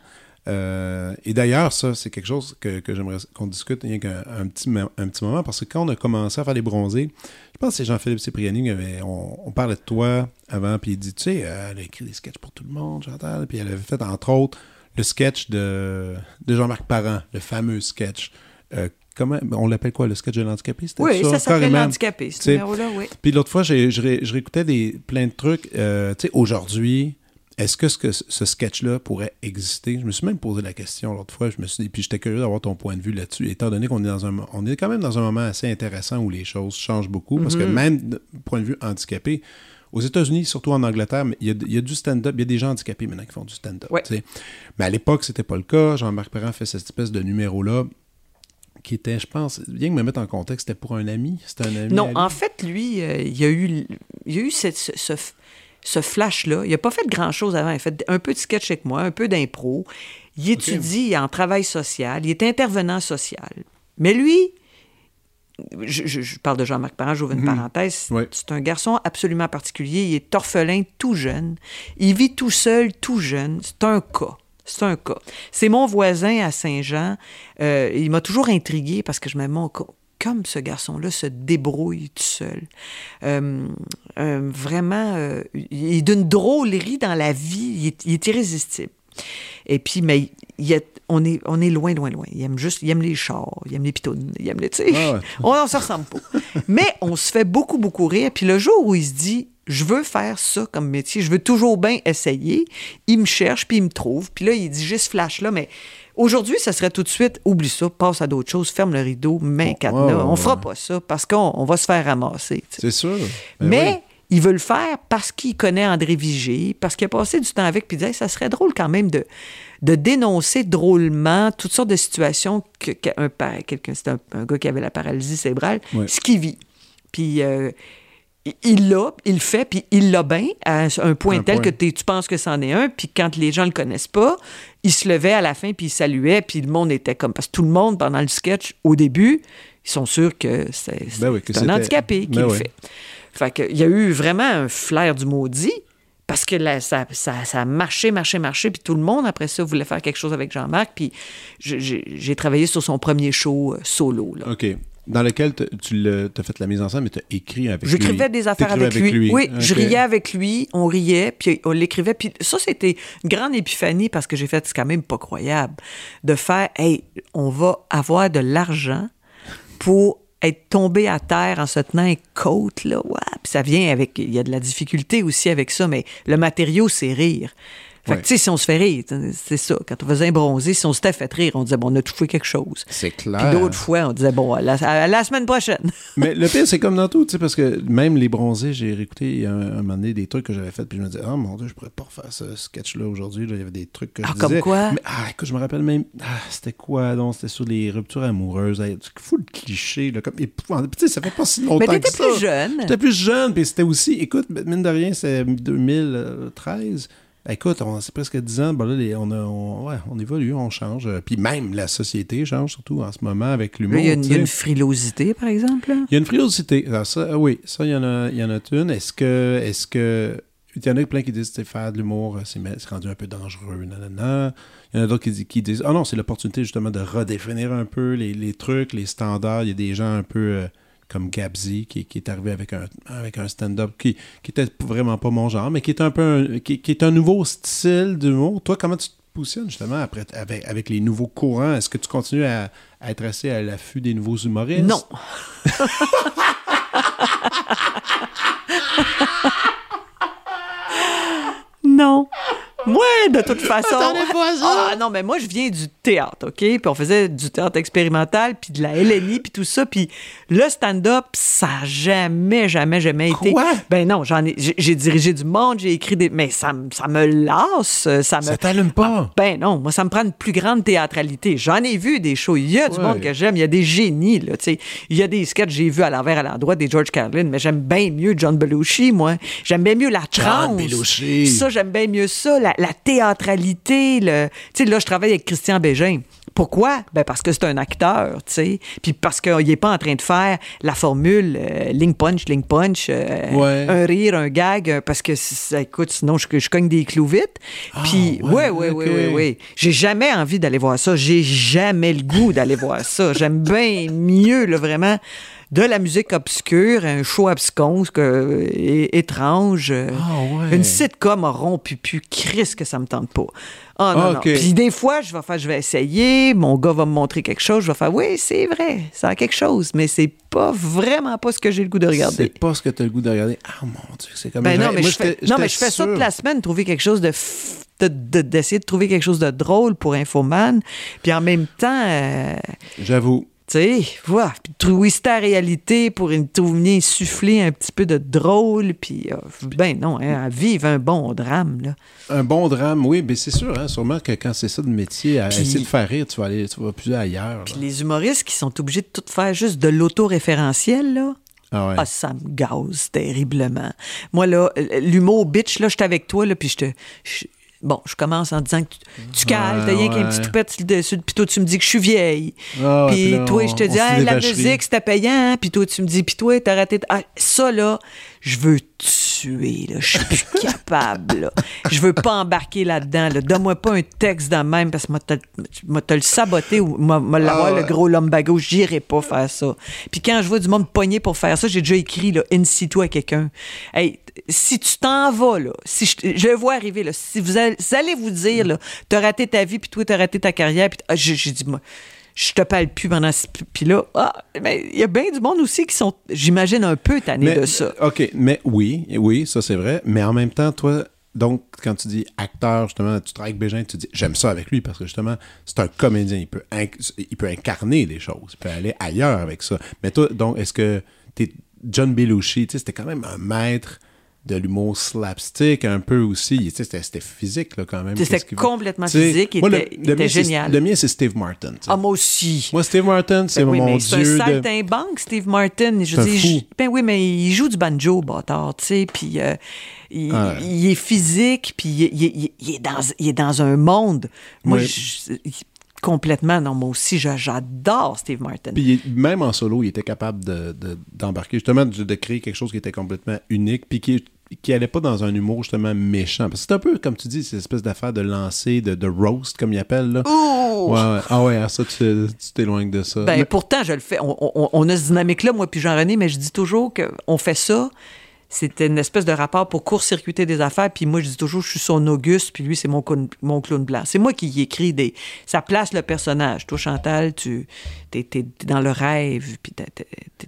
Euh, et d'ailleurs, ça, c'est quelque chose que, que j'aimerais qu'on discute il y a un, un petit, un petit moment, parce que quand on a commencé à faire les bronzés, je pense que c'est Jean-Philippe Cipriani, avait- on, on parlait de toi avant, puis il dit, tu sais, euh, elle a écrit des sketchs pour tout le monde, Chantal, puis elle avait fait, entre autres, le sketch de, de Jean-Marc Parent, le fameux sketch. Euh, comment, on l'appelle quoi, le sketch de l'handicapé? Oui, ça s'appelle Carrément. Handicapé, ce numéro-là, oui. Puis l'autre fois, je, ré- je réécoutais des, plein de trucs. Euh, tu sais, aujourd'hui, est-ce que ce, sketch-là pourrait exister? Je me suis même posé la question l'autre fois. Je me suis dit, puis j'étais curieux d'avoir ton point de vue là-dessus, étant donné qu'on est dans un, on est quand même dans un moment assez intéressant où les choses changent beaucoup, parce que même du point de vue handicapé, aux États-Unis, surtout en Angleterre, il y a, il y a du stand-up, il y a des gens handicapés maintenant qui font du stand-up. Ouais. Mais à l'époque, c'était pas le cas. Jean-Marc Perrin fait cette espèce de numéro-là qui était, je pense, bien que me mettre en contexte, c'était pour un ami? C'était un ami. Non, en fait, lui, euh, il y a eu, il y a eu cette- ce, ce, ce flash-là. Il n'a pas fait grand-chose avant. Il a fait un peu de sketch avec moi, un peu d'impro. Il étudie en travail social. Il est intervenant social. Mais lui, je, je- je parle de Jean-Marc Parent, j'ouvre une parenthèse. Ouais. C'est un garçon absolument particulier. Il est orphelin tout jeune. Il vit tout seul, tout jeune. C'est un cas. C'est un cas. C'est mon voisin à Saint-Jean. Euh, il m'a toujours intrigué parce que je me co- comme ce garçon-là se débrouille tout seul. Euh, euh, vraiment, euh, il est d'une drôlerie dans la vie. Il est, il est irrésistible. Et puis, mais il a- on, est, on est loin, loin, loin. Il aime juste, il aime les chars, il aime les pitounes, il aime les, tu sais, Ah ouais. on ne se ressemble pas. Mais on se fait beaucoup, beaucoup rire. Puis le jour où il se dit, je veux faire ça comme métier, je veux toujours bien essayer, il me cherche, puis il me trouve. Puis là, il dit, j'ai ce flash-là, mais aujourd'hui, ça serait tout de suite, oublie ça, passe à d'autres choses, ferme le rideau, un cadenas. ouais, on fera pas ça parce qu'on on va se faire ramasser. C'est sûr. Ben Mais oui. il veut le faire parce qu'il connaît André Vigé, parce qu'il a passé du temps avec, puis il dit Hey, ça serait drôle quand même de, de dénoncer drôlement toutes sortes de situations que, quelqu'un, c'est un, un gars qui avait la paralysie cérébrale, ce qu'il vit. Puis euh, il- l'a, il le fait, puis il l'a bien, à un, point Un tel point. que tu penses que c'en est un, puis quand les gens le connaissent pas, il se levait à la fin, puis il saluait, puis le monde était comme... Parce que tout le monde, pendant le sketch, au début, ils sont sûrs que c'est, Ben oui, un handicapé qui Ben le fait. Fait que, il y a eu vraiment un flair du maudit parce que là, ça, ça, ça a marché, marché, marché. Puis tout le monde, après ça, voulait faire quelque chose avec Jean-Marc. Puis j'ai travaillé sur son premier show euh, solo. Là. OK. Dans lequel tu as fait la mise en scène, mais tu as écrit avec lui. J'écrivais des affaires avec, lui. Oui, je riais avec lui, on riait, puis on l'écrivait. Puis ça, c'était une grande épiphanie parce que j'ai fait, c'est quand même pas croyable, de faire, hey, on va avoir de l'argent pour être tombé à terre en se tenant un côte, là. Ouais. Puis ça vient avec, il y a de la difficulté aussi avec ça, mais le matériau, c'est rire. Fait que, tu sais, si on se fait rire, c'est ça. Quand on faisait un bronzé, si on s'était fait rire, on disait, bon, on a tout fait quelque chose. C'est Puis clair. d'autres fois, on disait, bon, à la, à la semaine prochaine. Mais le pire, c'est comme dans tout, tu sais, parce que même les bronzés, j'ai réécouté il y a un, un moment donné des trucs que j'avais fait, puis je me disais, oh mon dieu, je pourrais pas refaire ce sketch-là aujourd'hui. là. Il y avait des trucs que je Ah, disais. comme quoi? Mais, ah, écoute, je me rappelle même, ah, c'était quoi, donc? C'était sur les ruptures amoureuses. Hey, fou le cliché, là, comme épouvantable. Puis, Tu sais, ça fait pas si longtemps Mais que t'étais ça. plus jeune. J'étais plus jeune, puis c'était aussi, écoute, mine de rien, c'est 2013. Écoute, on- c'est presque 10 ans, ben là, les- on, a- on- ouais, on évolue, on change. Euh, Puis même la société change, surtout en ce moment avec l'humour. Il y a une, tu il y a sais. une frilosité, par exemple. là? Il y a une frilosité. Alors ça, ah oui, ça, il y en a, il y en a une. Est-ce que, est-ce que, il y en a plein qui disent, sais, faire de l'humour, euh, c'est, c'est rendu un peu dangereux, nanana. Il y en a d'autres qui, disent- qui disent, ah non, c'est l'opportunité justement de redéfinir un peu les, les trucs, les standards. Il y a des gens un peu euh, comme Gabzy qui, qui est arrivé avec un, avec un stand-up qui, qui était vraiment pas mon genre, mais qui est un peu, un- qui, qui est un nouveau style d'humour. Toi, comment tu te positionnes justement après, avec, avec les nouveaux courants? Est-ce que tu continues à, à être assez à l'affût des nouveaux humoristes? Non. non. Moi, de toute façon. Ah non, mais moi, je viens du théâtre, OK? Puis on faisait du théâtre expérimental, puis de la LNI, puis tout ça. Puis le stand-up, ça a jamais, jamais, jamais été. Quoi? Ben non, j'en ai. J'ai dirigé du monde, j'ai écrit des. Mais ça, me- ça me lasse. Ça me. Ça t'allume pas? Ben non, moi, ça me prend une plus grande théâtralité. J'en ai vu des shows. Il y a du Ouais. monde que j'aime. Il y a des génies, là, tu sais. Il y a des sketchs j'ai vus à l'envers, à l'endroit des George Carlin, mais j'aime bien mieux John Belushi, moi. J'aime bien mieux la transe. Belushi. Ça, j'aime bien mieux ça. La, la théâtralité, le... Tu sais, là, je travaille avec Christian Bégin. Pourquoi? Ben parce que c'est un acteur, tu sais. Puis parce qu'il n'est pas en train de faire la formule euh, ligne punch, ligne punch, euh, Ouais. un rire, un gag, euh, parce que, ça, écoute, sinon je, je cogne des clous vite. Puis, Ah, ouais, ouais, ouais, ouais, ok. ouais, ouais. J'ai jamais envie d'aller voir ça. J'ai jamais le goût d'aller voir ça. J'aime bien mieux, là, vraiment, de la musique obscure, un show absconce, que, é- étrange. euh, Ah, ouais. Une sitcom a rompu, puis Chris, que ça me tente pas. Ah non, Ah, non. ok. Puis des fois, je vais faire, je vais essayer, mon gars va me montrer quelque chose, je vais faire, oui, c'est vrai, ça a quelque chose, mais c'est pas vraiment pas ce que j'ai le goût de regarder. C'est pas ce que tu as le goût de regarder. Ah mon Dieu, c'est comme Ben non, mais, Moi, je fais, non, mais je fais ça toute la semaine, trouver quelque chose de. f- de- de- d'essayer de, trouver quelque chose de drôle pour Infoman. Puis en même temps, euh, J'avoue. Tu sais, voilà, puis trouver ta réalité pour trouver insuffler un petit peu de drôle. Puis, euh, ben non, hein, à vivre un bon drame, là. Un bon drame, oui, mais c'est sûr, hein, sûrement que quand c'est ça de métier, à Puis- essayer de faire rire, tu vas aller, tu vas plus ailleurs. Puis les humoristes qui sont obligés de tout faire juste de l'autoréférentiel, là. Ah ouais. Ah, ça me gaze terriblement. Moi, là, euh, l'humour bitch, là, je suis avec toi, là, puis je te. Bon, je commence en disant que tu, tu cales, t'as rien qu'un ouais. petit toupette sur le dessus, puis toi, tu me dis que je suis vieille. Ouais, puis toi, on- je te dis, Hey, la vacheries. musique, c'était payant, puis toi, tu me dis, puis toi, t'as raté. Ah, ça, là, je veux tuer, là. Je suis plus capable, là. Je veux pas embarquer là-dedans, là. Donne-moi pas un texte dans le même, parce que moi, t'as le saboté ou moi, l'avoir Ah le gros lumbago, j'irai pas faire ça. Puis quand je vois du monde pogné pour faire ça, j'ai déjà écrit, là, in situ à quelqu'un. Hey, si tu t'en vas, là, si je, je le vois arriver, là, si vous allez, vous allez vous dire, là, t'as raté ta vie, puis toi, t'as raté ta carrière, puis ah, j'ai dit, moi, je te parle plus pendant ce... Puis là, ah, mais il y a bien du monde aussi qui sont, j'imagine, un peu tannés Mais, de ça. OK, mais oui, oui, ça c'est vrai. Mais en même temps, toi, donc, quand tu dis acteur, justement, tu travailles avec Bégin, tu dis j'aime ça avec lui parce que justement, c'est un comédien. Il peut, il peut incarner des choses. Il peut aller ailleurs avec ça. Mais toi, donc, est-ce que t'es John Belushi, tu sais, c'était quand même un maître de l'humour slapstick un peu aussi. Tu sais, C'était physique, là, quand même. C'était complètement physique, il moi, était- le, il le était mien, c'est- génial. Le mien, c'est Steve Martin. Ah, moi aussi. Moi, Steve Martin, c'est Ben oui, mon mais c'est dieu un de... saltimbanque, Steve Martin. Je dis, fou. je- ben oui, mais il joue du banjo, bâtard, tu sais, puis euh, il, Ah ouais. il est physique, puis il, il- il- il est dans, il est dans un monde. Moi, Oui. je- il- complètement, non, moi aussi, j'a- j'adore Steve Martin. Puis il est- même en solo, il était capable de- de- d'embarquer, justement, de, de créer quelque chose qui était complètement unique, puis qui, qui allait pas dans un humour justement méchant. Parce que c'est un peu, comme tu dis, cette espèce d'affaire de lancer, de, de roast, comme il appelle. Là. Ouh! Ouais, ouais. Ah ouais, ah, ça, tu tu t'éloignes de ça. Ben, Mais- pourtant, je le fais. On, on- on a ce dynamique-là, moi puis Jean-René, mais je dis toujours qu'on fait ça. C'était une espèce de rapport pour court-circuiter des affaires. Puis moi, je dis toujours, je suis son Auguste, puis lui, c'est mon, clown- mon clown blanc. C'est moi qui y écris des. Ça place le personnage. Toi, Chantal, tu t'es, t'es- t'es dans le rêve, puis t'as, t'as-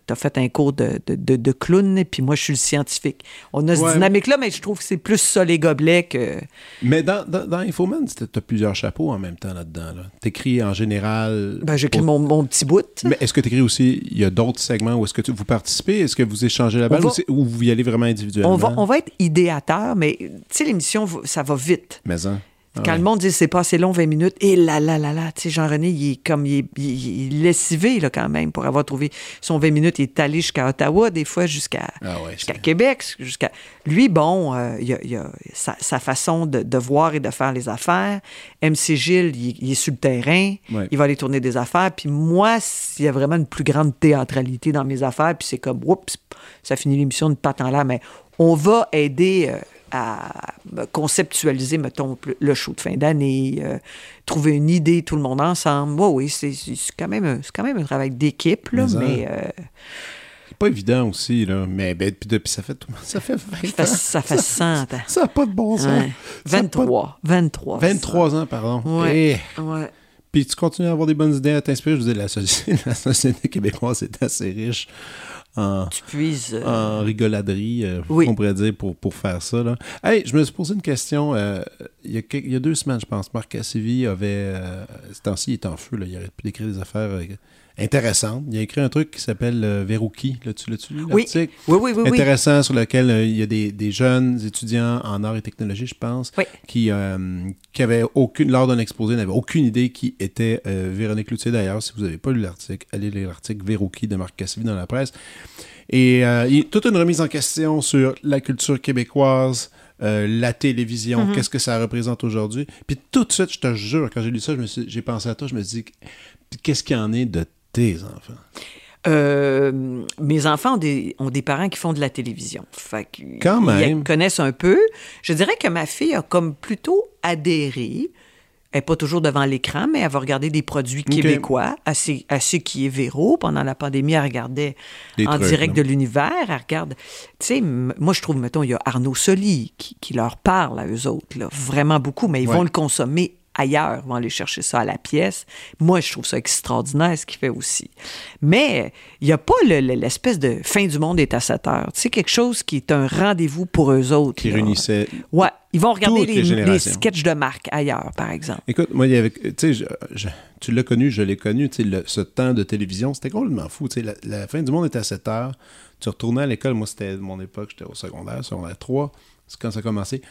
t'as fait un cours de, de, de- de clown, puis moi, je suis le scientifique. On a ce Ouais. dynamique-là, mais je trouve que c'est plus ça, les gobelets, que. Mais dans, dans, dans Infoman, tu as plusieurs chapeaux en même temps là-dedans. Là. Tu écris en général. Ben, j'écris pour- mon, mon petit bout. Mais est-ce que tu écris aussi, il y a d'autres segments où est-ce que tu, vous participez? Est-ce que vous échangez la balle va- ou, ou vous y allez vraiment individuellement? On va, on va être idéateur, mais tu sais, l'émission, ça va vite. Mais hein? Quand ouais. le monde dit c'est pas assez long, 20 minutes, et là, là, là, là, tu sais, Jean-René, il est comme, il est, il est- il est lessivé, là, quand même, pour avoir trouvé son 20 minutes. Il est allé jusqu'à Ottawa, des fois, jusqu'à Ah ouais, jusqu'à Québec, jusqu'à... Lui, bon, euh, il, a, il a sa, sa façon de, de voir et de faire les affaires. MC Gilles, il, il est sur le terrain, Ouais. il va aller tourner des affaires. Puis moi, il y a vraiment une plus grande théâtralité dans mes affaires, puis c'est comme, oups, ça finit l'émission de patte en l'air, mais on va aider... euh, à conceptualiser, mettons, le- show de fin d'année, euh, trouver une idée, tout le monde ensemble. Oui, oui, c'est quand, même quand même un travail d'équipe, là, Mais, mais euh, C'est pas évident aussi, là. Mais ben, puis depuis, ça fait, ça fait 20 ça fait, ça fait 100 ans. Ça n'a pas de bon sens. Ouais. Ça a pas de- 23. 23. 23 ans, pardon. Ouais. Eh. Ouais. Puis tu continues à avoir des bonnes idées à t'inspirer. Je vous dis, la société, la société québécoise est assez riche en, Tu puises. euh, en rigoladerie, euh, Oui. on pourrait dire, pour, pour faire ça. Là. Hey, je me suis posé une question. euh, il, y a quelques- il y a deux semaines, je pense, Marc Cassivi avait... Temps-ci, il est en feu. Là, il arrête plus d'écrire des affaires intéressantes. Il a écrit un truc qui s'appelle euh, Verrouki. Là-tu l'as-tu lu, Oui. Oui, oui, oui, oui. intéressant sur lequel euh, il y a des, des jeunes étudiants en arts et technologie, je pense, Oui. qui, euh, qui avaient aucune, lors d'un exposé, n'avaient aucune idée qui était euh, Véronique Loutier. D'ailleurs, si vous n'avez pas lu l'article, allez lire l'article Verrouki de Marc Cassivi dans la presse. Et euh, il y a toute une remise en question sur la culture québécoise, euh, la télévision, Mhm. qu'est-ce que ça représente aujourd'hui. Puis tout de suite, je te jure, quand j'ai lu ça, je me suis- j'ai pensé à toi, je me suis dit, qu'est-ce qu'il y en est de tes enfants? Euh, mes enfants ont des, ont des parents qui font de la télévision. Fait Ils connaissent un peu. Je dirais que ma fille a comme plutôt adhéré. Elle n'est pas toujours devant l'écran, mais elle va regarder des produits québécois, assez, assez qui est Véro. Pendant la pandémie, elle regardait Des en trucs, direct de l'univers. Elle regarde. Tu sais, m- moi, je trouve, mettons, il y a Arnaud Soli qui, qui leur parle à eux autres, là, vraiment beaucoup, mais ils Ouais. vont le consommer ailleurs, vont aller chercher ça à la pièce. Moi, je trouve ça extraordinaire ce qu'il fait aussi. Mais il n'y a pas le- le- l'espèce de fin du monde est à 7 heures. Tu sais, quelque chose qui est un rendez-vous pour eux autres. Qui là. réunissait Ouais, ils vont regarder les les, sketchs de marque ailleurs, par exemple. Écoute, moi, il y avait, tu sais, je- je- tu l'as connu, je l'ai connu, le- ce temps de télévision, c'était complètement fou. La, la fin du monde était à 7 heures. Tu retournais à l'école, moi, c'était mon époque, j'étais au secondaire, secondaire 3, c'est quand ça a commencé.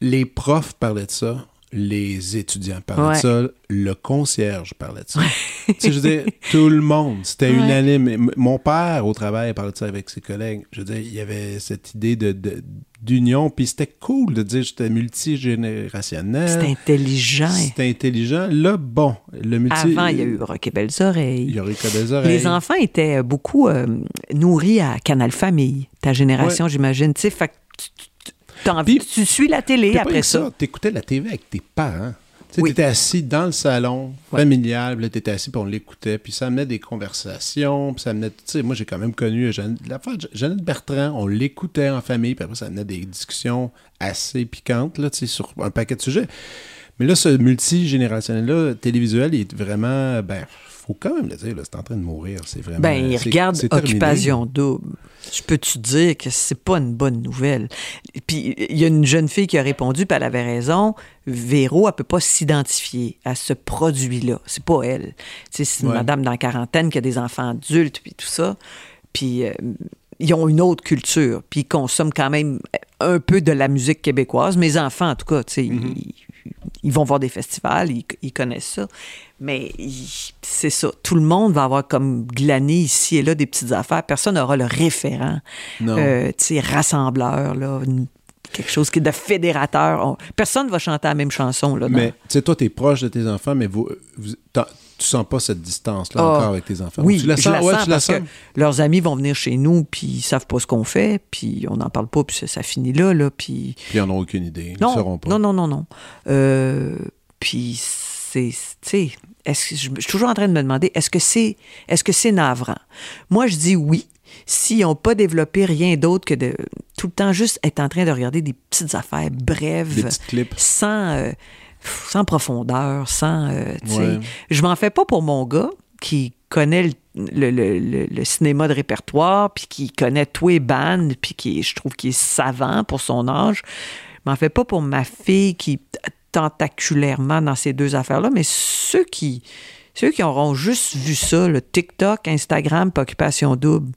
Les profs parlaient de ça, les étudiants parlaient Ouais. de ça, le concierge parlait de ça. tu sais, je veux dire, tout le monde, c'était Ouais. unanime. Mon père, au travail, parlait de ça avec ses collègues. Je veux dire, il y avait cette idée de- de- d'union, puis c'était cool de dire que j'étais multigénérationnel. C'est intelligent. C'était intelligent. Là, bon, le multi... Avant, il y a eu Rock et Belles Oreilles. Il y aurait que des oreilles. Les enfants étaient beaucoup euh, nourris à Canal Famille, ta génération, j'imagine. Tu sais, fait tu, envie- Puis- tu suis la télé après que ça. T'écoutais la TV avec tes parents. Tu Oui. t'étais assis dans le salon familial, puis là, t'étais assis, puis on l'écoutait, puis ça amenait des conversations, puis ça amenait, tu sais, moi, j'ai quand même connu de Jeannette Bertrand, on l'écoutait en famille, puis après, ça amenait des discussions assez piquantes, là, tu sais, sur un paquet de sujets. Mais là, ce multigénérationnel-là, télévisuel, il est vraiment, ben, faut quand même le dire, c'est en train de mourir, c'est vraiment... Ben, c'est- regarde c'est terminé. Occupation Double. Je peux te dire que c'est pas une bonne nouvelle? Puis il y a une jeune fille qui a répondu, puis elle avait raison. Véro, elle peut pas s'identifier à ce produit-là. C'est pas elle. C'est une Ouais. madame dans la quarantaine qui a des enfants adultes, puis tout ça. Puis euh, ils ont une autre culture, puis ils consomment quand même un peu de la musique québécoise. Mes enfants, en tout cas, tu sais, Mm-hmm. ils, ils vont voir des festivals, ils, ils connaissent ça. Mais c'est ça. Tout le monde va avoir comme glané ici et là des petites affaires. Personne n'aura le référent, euh, tu sais, rassembleur, là, une- quelque chose qui est de fédérateur. On- personne va chanter la même chanson. Là, Mais, tu sais, toi, t'es proche de tes enfants, mais vous, tu sens pas cette distance-là Ah, encore avec tes enfants? Oui, tu la je sens, la ouais, sens tu la parce sens? que leurs amis vont venir chez nous, puis ils savent pas ce qu'on fait, puis on n'en parle pas, puis ça, ça finit là, là, puis... Puis ils n'en ont aucune idée. Ils ne sauront pas. non, non, non, non. Euh, puis c'est, tu sais, je, suis toujours en train de me demander, est-ce que c'est, est-ce que c'est navrant? Moi, je dis oui. S'ils n'ont pas développé rien d'autre que de tout le temps juste être en train de regarder des petites affaires brèves, Des petites clips. sans, euh, sans profondeur, sans. euh. Ouais. Je m'en fais pas pour mon gars qui connaît le, le- le- le- le cinéma de répertoire, puis qui connaît tous les bandes, puis qui, je trouve qu'il est savant pour son âge. Je m'en fais pas pour ma fille qui tentaculairement dans ces deux affaires-là, mais ceux qui, ceux qui auront juste vu ça, le TikTok, Instagram, Occupation Double,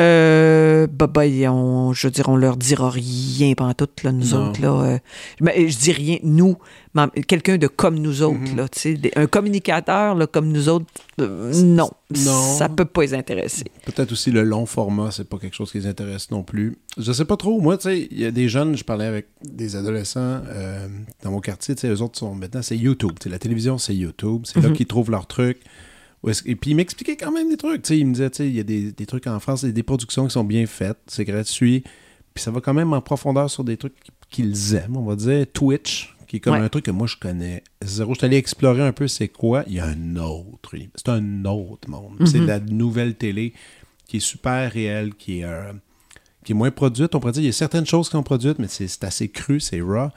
euh, bah, bah, ont- je veux dire, on leur dira rien pendant tout, là, nous Non. autres, là. euh, mais je dis rien, nous, quelqu'un de comme nous autres, Mhm. là, des- un communicateur, là, comme nous autres, euh, non, Non. ça peut pas les intéresser. Peut-être aussi le long format, c'est pas quelque chose qui les intéresse non plus. Je sais pas trop. Moi, tu sais, il y a des jeunes, je parlais avec des adolescents euh, dans mon quartier, tu sais, eux autres sont maintenant, c'est YouTube. La télévision, c'est YouTube. C'est là Mhm. qu'ils trouvent leurs trucs. Et puis, il m'expliquait quand même des trucs. Tu sais, il me disait, tu sais, il y a des, des trucs en France, des productions qui sont bien faites, c'est gratuit. Puis ça va quand même en profondeur sur des trucs qu'ils aiment, on va dire. Twitch, qui est comme Ouais. un truc que moi je connais zéro. Je suis allé explorer un peu c'est quoi. Il y a un autre. C'est un autre monde. C'est de la nouvelle télé qui est super réelle, qui est, euh, qui est moins produite. On pourrait dire il y a certaines choses qui sont produites, mais c'est assez cru, c'est raw.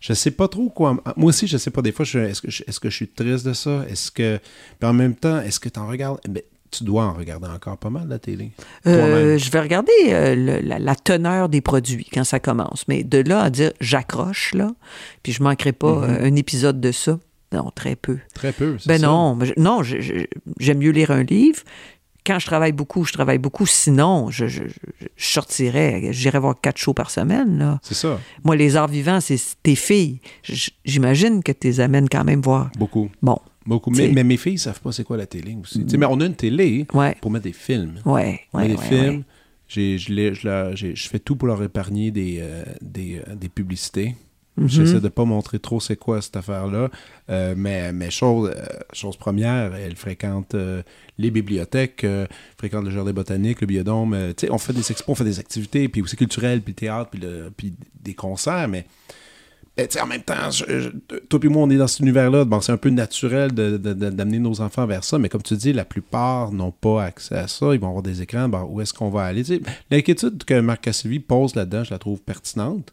Je sais pas trop quoi. Moi aussi, je sais pas. Des fois, je- est-ce que, je- est-ce que je suis triste de ça? Est-ce que. Puis en même temps, est-ce que tu en regardes? Ben, tu dois en regarder encore pas mal, la télé. Euh, je vais regarder euh, le- la, la teneur des produits quand ça commence. Mais de là à dire j'accroche, là, puis je manquerai pas Mhm. euh, un épisode de ça, non, très peu. Très peu. c'est Ben ça. non, non, j'aime mieux lire un livre. Quand je travaille beaucoup, je travaille beaucoup. Sinon, je, je, je- je sortirais, j'irais voir quatre shows par semaine. C'est ça. Moi, les arts vivants, c'est tes filles. J'imagine que tu les amènes quand même voir. Beaucoup. Bon, Beaucoup. Mais, mais mes filles savent pas c'est quoi la télé aussi. T'sais, mais on a une télé ouais, pour mettre des films. ouais, On met des films. je, je fais tout pour leur épargner des, euh, des, euh, des publicités. Mhm. J'essaie de pas montrer trop c'est quoi cette affaire-là. Euh, mais mais chose, euh, chose première, elle fréquente euh, les bibliothèques, fréquente le jardin botanique, le biodôme. sais, on fait des expos, on fait des activités, puis aussi culturelles, puis théâtre, puis, puis des concerts, mais sais, en même temps, toi et moi, on est dans cet univers-là. Bon, c'est un peu naturel d'amener nos enfants vers ça, mais comme tu dis, la plupart n'ont pas accès à ça. Ils vont avoir des écrans. Bon, où est-ce qu'on va aller? L'inquiétude que Marc Cassivi pose là-dedans, je la trouve pertinente.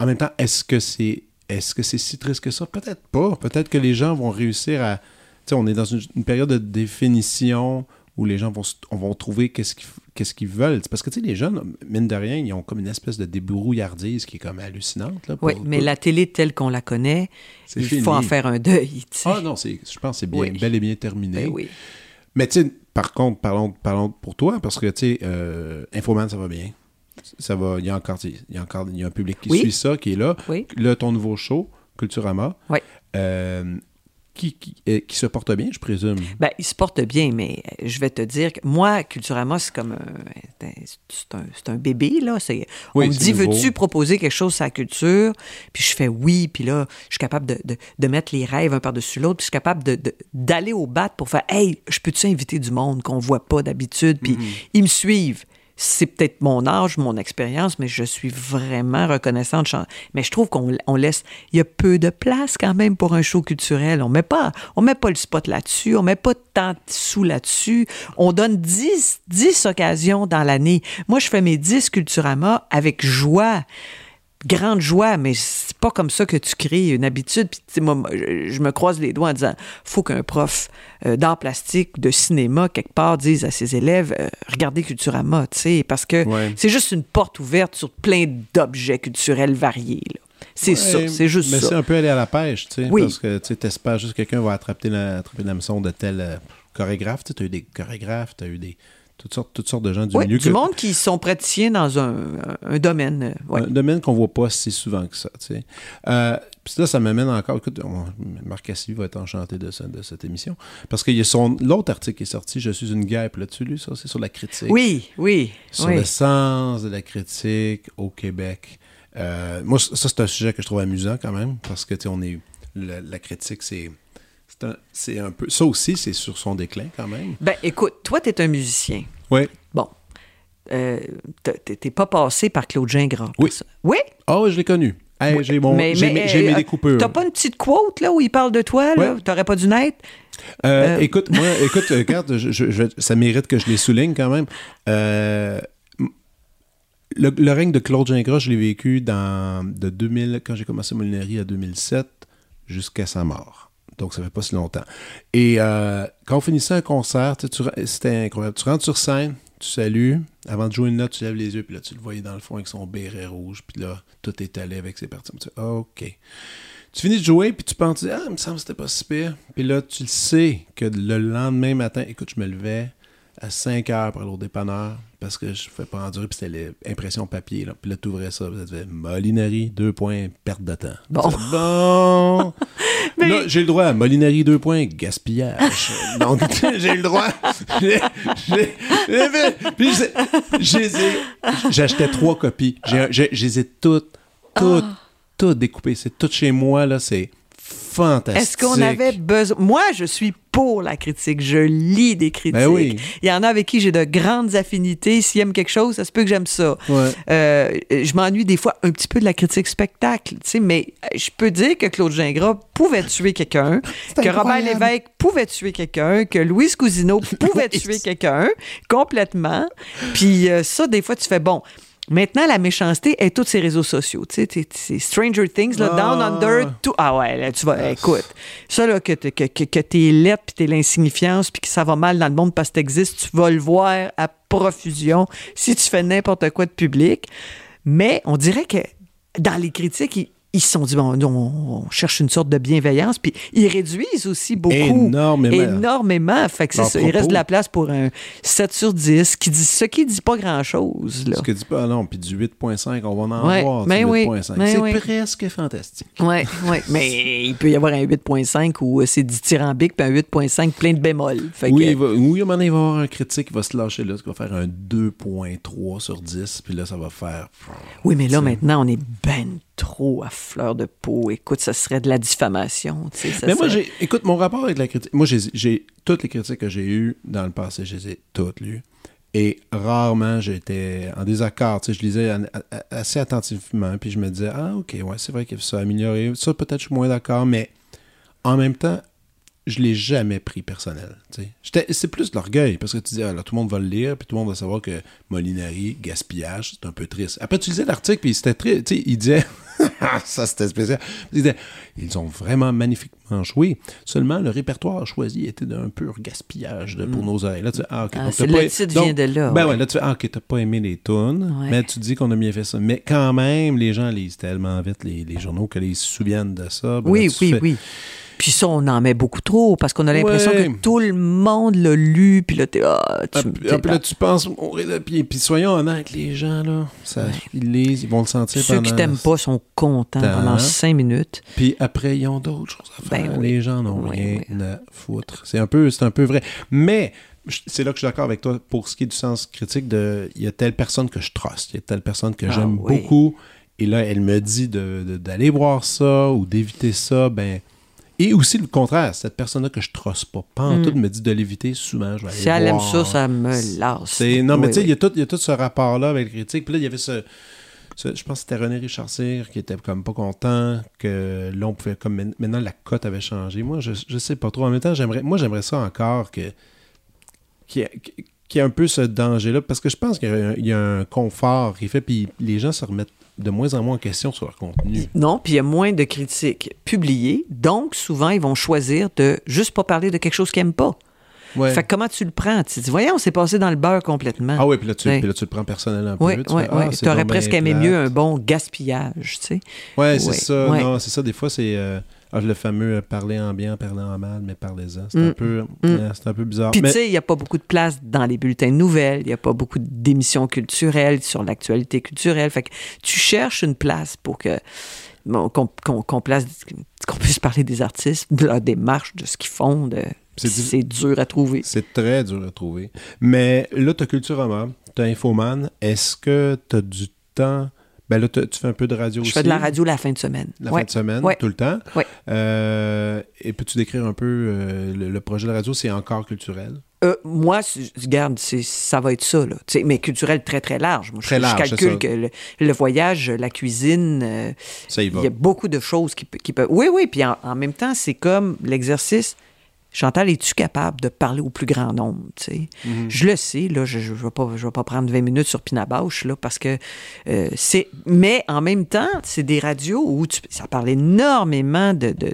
En même temps, est-ce que c'est est-ce que c'est si triste que ça? Peut-être pas. Peut-être que les gens vont réussir à... Tu sais, on est dans une, une période de définition où les gens vont, trouver qu'est-ce qu'ils qu'est-ce qu'ils veulent. Parce que, tu sais, les jeunes, mine de rien, ils ont comme une espèce de débrouillardise qui est comme hallucinante. Là, pour- Oui, mais pour- la télé telle qu'on la connaît, il fini. faut en faire un deuil. Ah non, c'est, je pense que c'est bien, Oui. bel et bien terminé. Ben oui. Mais tu sais, par contre, parlons, parlons pour toi, parce que tu sais, euh, Infoman, ça va bien. Ça va, il y a encore, il y a encore il y a un public qui Oui. suit ça, qui est là. Oui. Là, ton nouveau show, Culturama, Oui. euh, qui, qui, euh, qui se porte bien, je présume? Ben, il se porte bien, mais euh, je vais te dire que moi, Culturama, c'est comme un, c'est un, c'est un bébé, là. Oui, on me dit, veux-tu proposer quelque chose sur la culture? Puis je fais oui, puis là, je suis capable de, de, de mettre les rêves un par-dessus l'autre, puis je suis capable de- d'aller au bat pour faire, hey, je peux-tu inviter du monde qu'on voit pas d'habitude? Puis ils me suivent. C'est peut-être mon âge, mon expérience, mais je suis vraiment reconnaissante. Mais je trouve qu'on on laisse, il y a peu de place quand même pour un show culturel. On met pas, on met pas le spot là-dessus, on met pas tant de sous là-dessus. On donne 10, 10 occasions dans l'année. Moi, je fais mes 10 Culturama avec joie grande joie, mais c'est pas comme ça que tu crées une habitude. Puis, tu sais, moi, je me croise les doigts en disant faut qu'un prof euh, d'art plastique, de cinéma, quelque part, dise à ses élèves euh, regardez Culturama, tu sais, parce que Ouais. c'est juste une porte ouverte sur plein d'objets culturels variés. là. C'est ça, c'est juste Mais c'est ça. un peu aller à la pêche, tu sais. Oui. Parce que tu sais, t'espères juste que quelqu'un va attraper la, attraper la de tel euh, chorégraphe. Tu as eu des chorégraphes, tu as eu des, toutes, sortes, toutes sortes de gens du Oui, milieu. du que- monde qui sont praticiens dans un, domaine. euh, ouais. Un domaine qu'on voit pas si souvent que ça, tu sais. Euh, puis là, ça m'amène encore... Écoute, on- Marc Cassivi va être enchanté de, de cette émission. Parce qu'il y a son... L'autre article qui est sorti, « Je suis une guêpe », là-dessus, lu ça? C'est sur la critique. Oui, oui, Sur oui. le sens de la critique au Québec. Euh, moi, ça, c'est un sujet que je trouve amusant quand même, parce que, tu sais, on est... La, la critique, c'est... C'est un, peu... Ça aussi, c'est sur son déclin quand même. Ben, écoute, toi, tu es un musicien. Oui. Bon. Euh, t'es- pas passé par Claude Gingras. Oui. ça. Oui? Ah, oui, je l'ai connu. Hey, Oui, j'ai mon, mais- j'ai mais, mes, j'ai mes euh, découpures. T'as pas une petite quote là où il parle de toi là? Ouais. T'aurais pas dû naître? Euh, Euh, Écoute, moi, écoute, euh, regarde, je- ça mérite que je les souligne quand même. Euh, le, le règne de Claude Gingras, je l'ai vécu dans, de 2000, quand j'ai commencé Molinerie à 2007 jusqu'à sa mort. Donc, ça fait pas si longtemps. Et euh, quand on finissait un concert, c'était incroyable. Tu rentres sur scène, tu salues. Avant de jouer une note, tu lèves les yeux, puis là, tu le voyais dans le fond avec son béret rouge, puis là, tout est allé avec ses parties. Tu dis, OK. Tu finis de jouer, puis tu penses, ah, il me semble que c'était pas si pire. Puis là, tu le sais que le lendemain matin, écoute, je me levais à 5 heures pour aller au dépanneur parce que je ne fais pas endurer, puis c'était l'impression papier. Là. Puis là, tu ouvrais ça, puis ça te fait molinerie, deux points, perte de temps. Bon. Bon. Mais- Là, j'ai le droit. Molinerie, deux points, gaspillage. Donc, j'ai le droit. J'ai- j'ai- j'ai fait- Puis, je- je les ai- j'achetais trois copies. J'ai j'ai- ai toutes, toutes, Ah. toutes découpées. C'est tout chez moi, là. C'est fantastique. Est-ce qu'on avait besoin? Moi, je suis pour la critique. Je lis des critiques. Ben oui. Il y en a avec qui j'ai de grandes affinités. S'ils aiment quelque chose, ça se peut que j'aime ça. Ouais. Euh, je m'ennuie des fois un petit peu de la critique spectacle, tu sais, mais je peux dire que Claude Gingras pouvait tuer quelqu'un, que Robert. Lévesque pouvait tuer quelqu'un, que Louise Cousineau pouvait tuer quelqu'un complètement. Puis euh, ça, des fois, tu fais bon. Maintenant, la méchanceté est tous ces réseaux sociaux. Tu sais, c'est Stranger Things, là, Ah. Down Under, tout. Ah ouais, là, tu vas, écoute. Ça, là, que, t'es- que, que, que t'es puis t'es l'insignifiance, puis que ça va mal dans le monde parce que t'existes, tu vas le voir à profusion si tu fais n'importe quoi de public. Mais on dirait que dans les critiques, il, ils se sont dit, bon, on, on cherche une sorte de bienveillance. Puis ils réduisent aussi beaucoup. Énormément. Énormément. Fait que c'est ça. Il reste de la place pour un 7 sur 10, qui dit, ce qui dit pas grand-chose. Ce que dit pas, non, puis du 8.5, on va en Ouais, voir du ben oui, 8.5. ben c'est oui. presque fantastique. Oui, oui. Mais il peut y avoir un 8.5 où euh, c'est dithyrambique, puis un 8.5 plein de bémols. Fait Oui, que- il va, oui, à un moment donné, il va y avoir un critique qui va se lâcher là, qui va faire un 2.3 sur 10, puis là, ça va faire... oui, mais là, maintenant, on est ben trop à fleur de peau. Écoute, ça serait de la diffamation. tu sais, ça Mais moi, serait- j'ai, écoute, mon rapport avec la critique, moi, j'ai, toutes les critiques que j'ai eues dans le passé, je les ai toutes lues. Et rarement j'étais en désaccord. Tu sais, je lisais assez attentivement, puis je me disais, ah, ok, ouais, c'est vrai que ça a amélioré. Ça, peut-être, je suis moins d'accord, mais en même temps, je l'ai jamais pris personnel. C'est plus de l'orgueil, parce que tu dis, ah, tout le monde va le lire, puis tout le monde va savoir que Molinari, gaspillage, c'est un peu triste. Après, tu lisais l'article, puis c'était sais, il disait, ça c'était spécial. Ils ont vraiment magnifiquement joué. Seulement, le répertoire choisi était d'un pur gaspillage de, pour nos oreilles. Là, tu ah, ok. Ah, donc le titre donc- vient de là, Ben ouais. là, tu ah, ok, t'as pas aimé les tunes, Ouais. mais tu dis qu'on a bien fait ça. Mais quand même, les gens lisent tellement vite les, les journaux que les se souviennent de ça. Ben Oui, là, oui, fais- oui. Puis ça, on en met beaucoup trop parce qu'on a l'impression Ouais. que tout le monde l'a lu. Puis là, t'es. Ah, tu Ah, puis, ah, puis là, pas- tu penses de pied. Puis soyons honnêtes, les gens, là, ça, ils lisent, ils vont le sentir Ceux qui pendant- t'aiment pas sont contents Tant. pendant cinq minutes. Puis après, ils ont d'autres choses à faire. Ben oui. Les gens n'ont Oui, rien oui. à foutre. C'est un, peu, un peu vrai. Mais c'est là que je suis d'accord avec toi pour ce qui est du sens critique de il y a telle personne que je trust, il y a telle personne que Ah j'aime oui. beaucoup. Et là, elle me dit de- de- d'aller voir ça ou d'éviter ça. Ben, et aussi le contraire, cette personne-là que je trosse pas, pas en Mm. tout me dit de l'éviter souvent. Je vais aller Si elle aime ça, ça me lasse. Non, mais Oui, tu sais, oui. il y, a y a tout ce rapport-là avec les critiques. Puis là, il y avait ce. ce- je pense que c'était René Richard Cyr qui était comme pas content que là, on pouvait. Comme main- maintenant, la cote avait changé. Moi, je, je sais pas trop. En même temps, j'aimerais. Moi, j'aimerais ça encore que. Qu'il y, ait- qu'il y ait un peu ce danger-là. Parce que je pense qu'il y a y a un confort qui fait. Puis les gens se remettent de moins en moins en question sur leur contenu. Non, puis il y a moins de critiques publiées. Donc, souvent, ils vont choisir de juste pas parler de quelque chose qu'ils n'aiment pas. Ouais. Fait que comment tu le prends? Tu te dis, voyons, c'est passé dans le beurre complètement. Ah oui, puis là, tu, Ouais. puis là, tu le prends personnel un peu. Oui, tu oui, ah, oui. aurais presque aimé plate. mieux un bon gaspillage, tu sais. Ouais, c'est ça. Non, c'est ça. Des fois, c'est euh, ah, le fameux euh, parler en bien, parler en mal, mais parlez-en. C'est Mm. un peu, Mm. c'est un peu bizarre. Puis, Mais- tu sais, il n'y a pas beaucoup de place dans les bulletins de nouvelles. Il n'y a pas beaucoup d'émissions culturelles sur l'actualité culturelle. Fait que tu cherches une place pour que qu'on place qu'on puisse parler des artistes, de leur démarche, de ce qu'ils font. De... C'est dur à trouver. C'est très dur à trouver. Mais là, tu as Culturama, tu as Infoman. Est-ce que tu as du temps? Ben là, tu fais un peu de radio Je aussi. fais de la radio la fin de semaine. La Ouais. fin de semaine, Ouais. tout le temps. Ouais. Euh, et peux-tu décrire un peu euh, le, le projet de radio? C'est encore culturel? Euh, moi, regarde, ça va être ça, là. Mais culturel très, très large. Moi, je- Très je, large, c'est calcule ça. que le, le voyage, la cuisine, euh, y il y a beaucoup de choses qui, pe- qui peuvent. Oui, oui, puis en, en même temps, c'est comme l'exercice. Chantal, es-tu capable de parler au plus grand nombre? tu sais? Mhm. Je le sais, là, je ne vais, pas- je vais pas prendre 20 minutes sur Pinabauche, là, parce que euh, c'est. Mais en même temps, c'est des radios où tu- ça parle énormément de, de,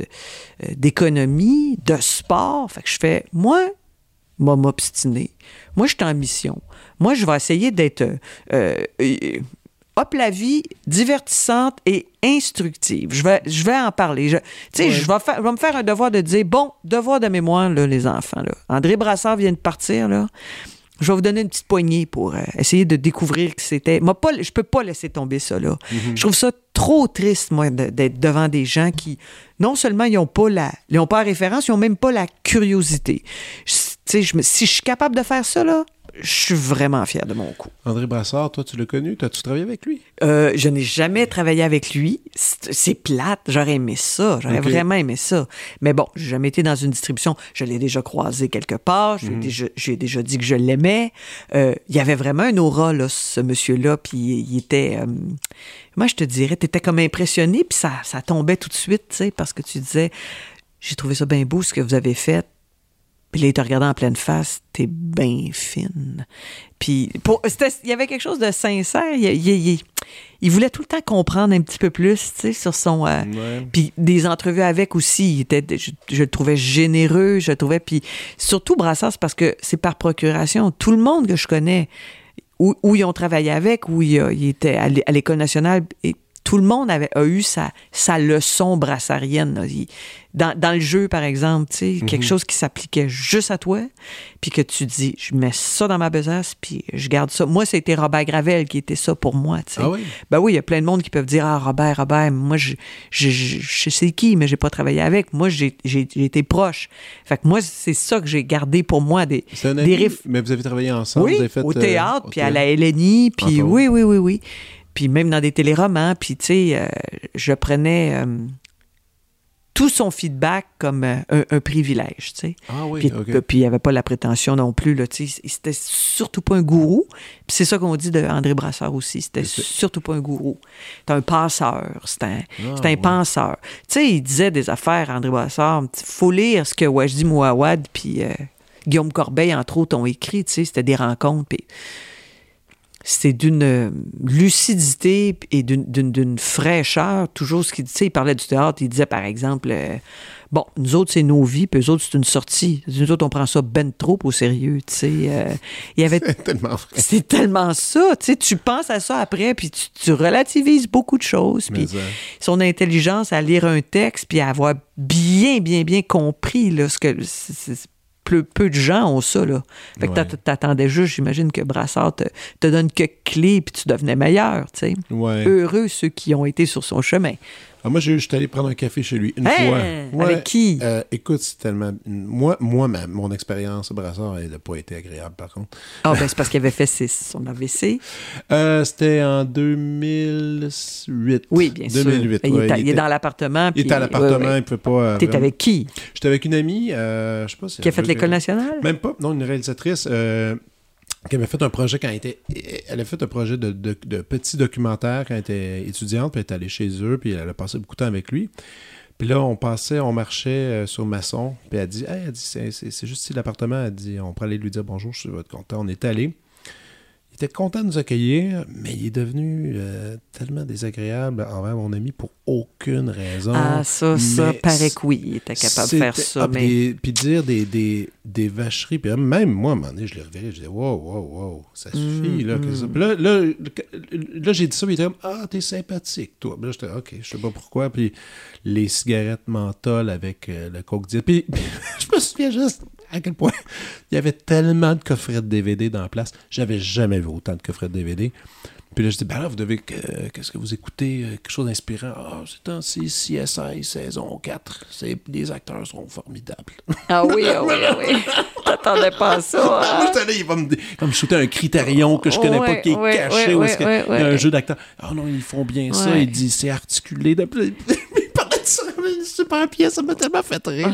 euh, d'économie, de sport. Fait que je fais, moi, moi, m'obstiner. Moi, je suis en mission. Moi, je vais essayer d'être. euh, hop la vie divertissante et instructive. Je vais, je vais en parler. Je, tu sais, je, vais faire, je vais me faire un devoir de dire, bon, devoir de mémoire, là, les enfants. Là. André Brassard vient de partir. Là. Je vais vous donner une petite poignée pour euh, essayer de découvrir que c'était... Moi, pas, je peux pas laisser tomber ça, là. Je trouve ça trop triste, moi, d'être devant des gens qui, non seulement ils n'ont pas la... Ils ont pas la référence, ils n'ont même pas la curiosité. Je- je si je suis capable de faire ça, là, je suis vraiment fier de mon coup. André Brassard, toi, tu l'as connu? T'as-tu travaillé avec lui? Euh, je n'ai jamais travaillé avec lui. C'est plate. J'aurais aimé ça. J'aurais vraiment aimé ça. Mais bon, j'ai jamais été dans une distribution. Je l'ai déjà croisé quelque part. J'ai déjà, j'ai déjà dit que je l'aimais. Euh, il y avait vraiment un aura, là, ce monsieur-là. Puis il était... euh, moi, je te dirais, tu étais comme impressionné. Puis ça, ça tombait tout de suite, tu sais, parce que tu disais... J'ai trouvé ça bien beau, ce que vous avez fait. Puis là, il te regardait en pleine face, t'es bien fine. Puis pour- il y avait quelque chose de sincère. Il, il- il- il voulait tout le temps comprendre un petit peu plus, tu sais, sur son... euh, Ouais. puis des entrevues avec aussi, il était, je, je le trouvais généreux, je le trouvais... Puis surtout Brassard, c'est parce que c'est par procuration. Tout le monde que je connais, où, où ils ont travaillé avec, où il, a- il était à l'é- à l'École nationale, et tout le monde avait, a eu sa, sa leçon brassarienne. dans, dans le jeu, par exemple, tu sais, Mhm. quelque chose qui s'appliquait juste à toi, puis que tu dis, je mets ça dans ma besace, puis je garde ça. Moi, c'était Robert Gravel qui était ça pour moi, tu sais. Ah oui? Ben oui, il y a plein de monde qui peuvent dire Ah, Robert, Robert, moi, je, je, je, je sais qui, mais j'ai pas travaillé avec. Moi, j'ai été proche. Fait que moi, c'est ça que j'ai gardé pour moi. Des, un des ami, riffs. mais vous avez travaillé ensemble, Oui, vous avez fait, au euh, théâtre, puis à la LNI, puis Entre oui, oui, oui, oui. Puis même dans des téléromans, puis tu sais, euh, je prenais euh, tout son feedback comme euh, un, un privilège, tu sais. Ah oui, Puis il n'y avait pas la prétention non plus, là, tu sais. C'était surtout pas un gourou. Puis c'est ça qu'on dit de André Brassard aussi. C'était surtout pas un gourou. C'était un passeur. C'était un, Ah, c'était un ouais. penseur. Tu sais, il disait des affaires, André Brassard. faut lire ce que Wajdi Mouawad puis Guillaume Corbeil, entre autres, ont écrit. Tu sais, c'était des rencontres. Puis c'était d'une euh, lucidité et d'une- fraîcheur. Toujours ce qu'il disait. Il parlait du théâtre. Il disait, par exemple, euh, bon, nous autres, c'est nos vies, puis eux autres, c'est une sortie. Nous autres, on prend ça ben trop au sérieux. Tu sais, Euh, il y avait C'est tellement vrai. c'est tellement ça, tu sais, tu penses à ça après, puis tu, tu relativises beaucoup de choses, puis son intelligence à lire un texte, puis à avoir bien, bien, bien compris là, ce que c'est- c'est- peu, peu de gens ont ça là. Fait que Ouais. t'attendais juste, j'imagine que Brassard te, te donne quelques clés, puis tu devenais meilleur, tu sais. ouais. Heureux ceux qui ont été sur son chemin. Ah, moi, j'ai- j'étais allé prendre un café chez lui une Hein? fois. Avec qui? Euh, écoute, c'est tellement. Moi, moi ma- mon expérience au brassard, elle n'a pas été agréable, par contre. Ah ben c'est parce qu'il avait fait son AVC. Euh, C'était en 2008. Oui, bien sûr. 2008. il, ouais, il est dans l'appartement. il était à l'appartement, ouais, il ne pouvait pas. euh, T'es vraiment- avec qui? J'étais avec une amie, euh, je sais pas si Qui a fait l'école nationale? Même pas, non, une réalisatrice euh, qui avait fait un projet quand elle était. Elle fait un projet de, petit documentaire quand elle était étudiante, puis elle est allée chez eux, puis elle a passé beaucoup de temps avec lui. Puis là, on passait, on marchait euh, sur Masson, puis elle dit, hey, elle dit, c'est juste ici l'appartement. Elle dit, on pourrait aller lui dire bonjour, je suis votre content. On est allé. Il était content de nous accueillir, mais il est devenu euh, tellement désagréable envers mon ami pour aucune raison. Ah, ça, ça, paraît que oui, il était capable de faire ça, ah, mais... Puis, puis dire des, des, des vacheries. Puis même moi, à un moment donné, je l'ai reviré. Je disais, wow, wow, wow, ça suffit. là, Mm, ça. Puis là, là, là, j'ai dit ça. Puis il était comme, ah, t'es sympathique, toi. Puis là, j'étais, ok, je sais pas pourquoi. Puis les cigarettes mentholes avec euh, le coke. Puis, puis je me souviens juste à quel point il y avait tellement de coffrets de DVD dans la place. J'avais jamais vu autant de coffrets de DVD. Puis là, je dis, ben là, vous devez. que- Qu'est-ce que vous écoutez? Euh, Quelque chose d'inspirant. Ah, c'est un CSI saison 4. C'est- Les acteurs sont formidables. Ah oui, ah oui, ah oui. T'attendais pas à ça, Moi, hein? là, il va me, il va me shooter un critérion que je connais pas, qui est ouais, caché. ouais, où est-ce ouais, que- ouais, Il y a un jeu d'acteurs. Ah non, ils font bien ça. Il dit, c'est articulé. Une super pièce. Ça m'a tellement fait rire.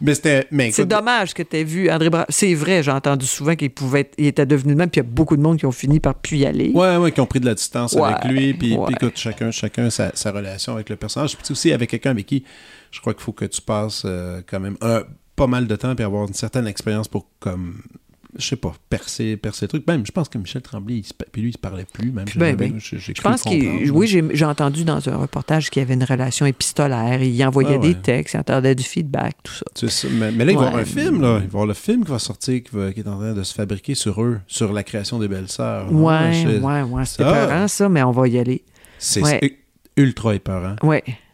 Mais c'était. Mais Ah. C'est dommage que tu aies vu André Bra... C'est vrai, j'ai entendu souvent qu'il pouvait être... il était devenu le même, puis il y a beaucoup de monde qui ont fini par plus y aller. Ouais, ouais, qui ont pris de la distance Ouais, avec lui. Puis, ouais. puis écoute, chacun, chacun sa, sa relation avec le personnage. Puis aussi avec quelqu'un avec qui je crois qu'il faut que tu passes euh, quand même un- pas mal de temps puis avoir une certaine expérience pour comme je sais pas, percer, percer le truc. Même, je pense que Michel Tremblay, il se pa- puis lui, il se parlait plus. Même, Ben, Je pense. Oui, j'ai entendu dans un reportage qu'il y avait une relation épistolaire. Il envoyait Ah ouais. des textes, il entendait du feedback, tout ça. C'est ça. Mais, mais là, il va y avoir un film, là. Il va y avoir le film qui va sortir, qui, va- qui est en train de se fabriquer sur eux, sur la création des belles-sœurs. non? Ouais, ouais, ouais. C'est Ah. ça, mais on va y aller. C'est Ouais. Ultra épeurant.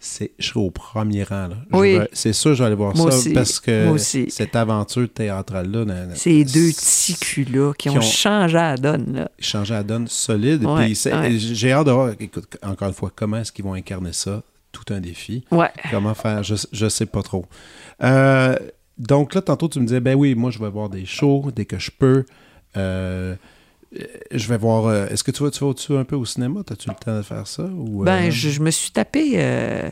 C'est, je serai au premier rang. Là. Oui. c'est sûr, je vais aller voir Moi ça aussi. parce que cette aventure théâtrale-là, Ces deux petits culs-là qui, qui ont, changé à la donne, là. changer la donne solide. Ouais, ouais. j'ai hâte de voir, écoute, encore une fois, comment est-ce qu'ils vont incarner ça? Tout un défi. Ouais. Comment faire? Je, je sais pas trop. Euh, donc là, tantôt, tu me disais, ben oui, moi, je vais voir des shows dès que je peux. Euh, je vais voir. euh, Est-ce que tu vas, tu vas au-dessus un peu au cinéma? As-tu le temps de faire ça? Ou, Ben, euh, je, je me suis tapé euh,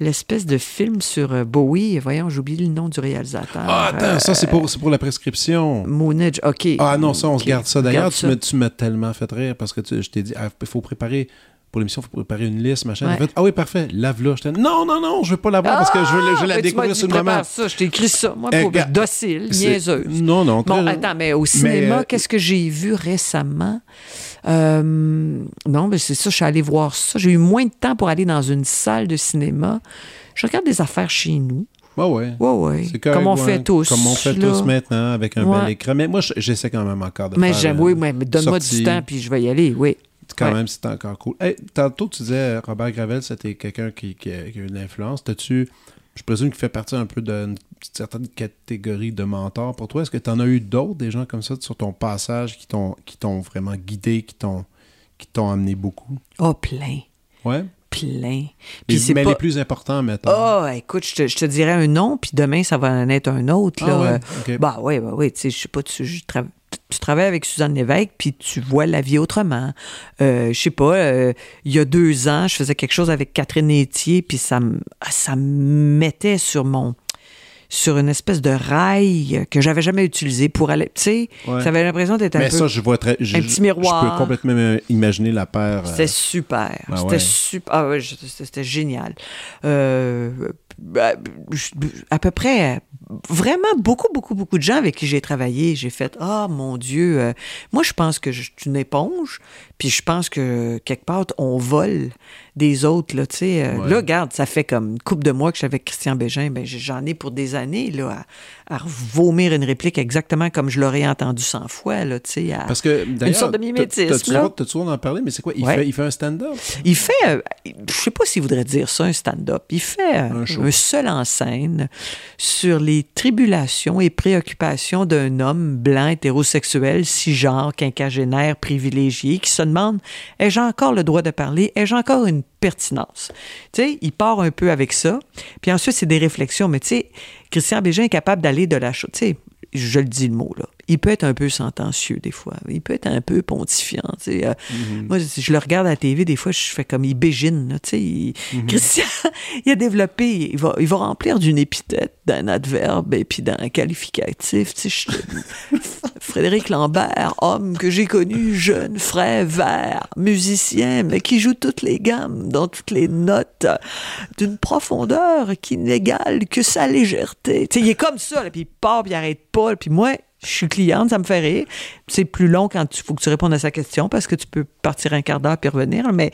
l'espèce de film sur euh, Bowie. Voyons, j'ai oublié le nom du réalisateur. Ah, attends, ça, c'est pour, c'est pour la prescription. Moonage, OK. Ah non, ça, on se garde ça. D'ailleurs, tu m'as- tu m'as tellement fait rire parce que tu- je t'ai dit, ah, il faut préparer. Pour l'émission, il faut préparer une liste, machin. Ouais. En fait, ah oui, parfait, lave-la. Non, non, non, je veux pas l'avoir parce que je veux, la- je la Ah, m'as découvrir sur le moment. ça. Je t'ai écrit ça. Moi, Eh, pour regarde, docile, niaiseuse. Non, non. Bon, attends, mais au cinéma, euh, qu'est-ce que j'ai vu récemment? Euh, non, mais c'est ça, je suis allé voir ça. J'ai eu moins de temps pour aller dans une salle de cinéma. Je regarde des affaires chez nous. Ouais, ouais. Ouais, ouais. Comme on fait tous. Comme on fait là. tous maintenant avec un bel écran. Mais moi, je- j'essaie quand même encore de Mais faire. j'aime, euh, oui, mais mais donne-moi du temps, puis je vais y aller, oui. Quand Ouais. même, c'est encore cool. Hey, tantôt, tu disais, Robert Gravel, c'était quelqu'un qui, qui a, qui a eu de l'influence. T'as-tu, je présume qu'il fait partie un peu d'une certaine catégorie de mentors pour toi. Est-ce que tu en as eu d'autres, des gens comme ça, sur ton passage, qui t'ont, qui t'ont vraiment guidé, qui t'ont, qui t'ont amené beaucoup? Oh, plein. Ouais. Plein. Puis c'est mais pas... les plus importants, mettons. Oh, écoute, je te, je te dirais un nom, puis demain, ça va en être un autre. Ah Là. ouais, Euh, ok. Bah oui, bah oui. Tu sais, je sais pas, tu, je tra- tu travailles avec Suzanne Lévesque, puis tu vois la vie autrement. Euh, je sais pas, euh, il y a deux ans, je faisais quelque chose avec Catherine Etier, puis ça, me- ah, ça me mettait sur mon sur une espèce de rail que j'avais jamais utilisé pour aller. Tu sais, Ouais. j'avais l'impression d'être un mais peu. ça, je vois très. je- un petit miroir. Je peux complètement imaginer la paire. euh, C'était super. Ah c'était ouais. super. Ah ouais, c'était génial. Euh, je- à peu près, vraiment beaucoup, beaucoup, beaucoup de gens avec qui j'ai travaillé, j'ai fait Ah mon Dieu, euh, moi je pense que je suis une éponge, puis je pense que quelque part on vole des autres. Là, tu sais. Euh, Ouais. là, regarde, ça fait comme une couple de mois que je suis avec Christian Bégin, ben, j'en ai pour des années là, à, à vomir une réplique exactement comme je l'aurais entendu 100 fois. Là, tu sais, à- Parce que d'ailleurs, sorte de mimétisme, t'as-tu le droit d'en parler, mais c'est quoi? Il, Ouais. fait, il fait un stand-up? Il fait, euh, je sais pas s'il voudrait dire ça, un stand-up. Il fait Un seul en scène sur les tribulations et préoccupations d'un homme blanc, hétérosexuel, cisgenre, quinquagénaire, privilégié, qui se demande ai-je encore le droit de parler? Ai-je encore une pertinence Tu sais, il part un peu avec ça. Puis ensuite, c'est des réflexions. Mais tu sais, Christian Bégin est capable d'aller de la chose. Tu sais, je le dis le mot, là. Il peut être un peu sentencieux, des fois. Il peut être un peu pontifiant, tu sais. Euh, Mm-hmm. Moi, je je le regarde à la TV, des fois, je fais comme il bégine, là, tu sais. il- Christian, il a développé, il va, il va remplir d'une épithète, d'un adverbe et puis d'un qualificatif, tu sais. je- Frédéric Lambert, homme que j'ai connu, jeune, frais, vert, musicien, mais qui joue toutes les gammes, dans toutes les notes, d'une profondeur qui n'égale que sa légèreté. Tu sais, il est comme ça, là, puis il part, puis il arrête pas, puis moi, je suis cliente, ça me fait rire. C'est plus long quand il faut que tu répondes à sa question parce que tu peux partir un quart d'heure puis revenir, mais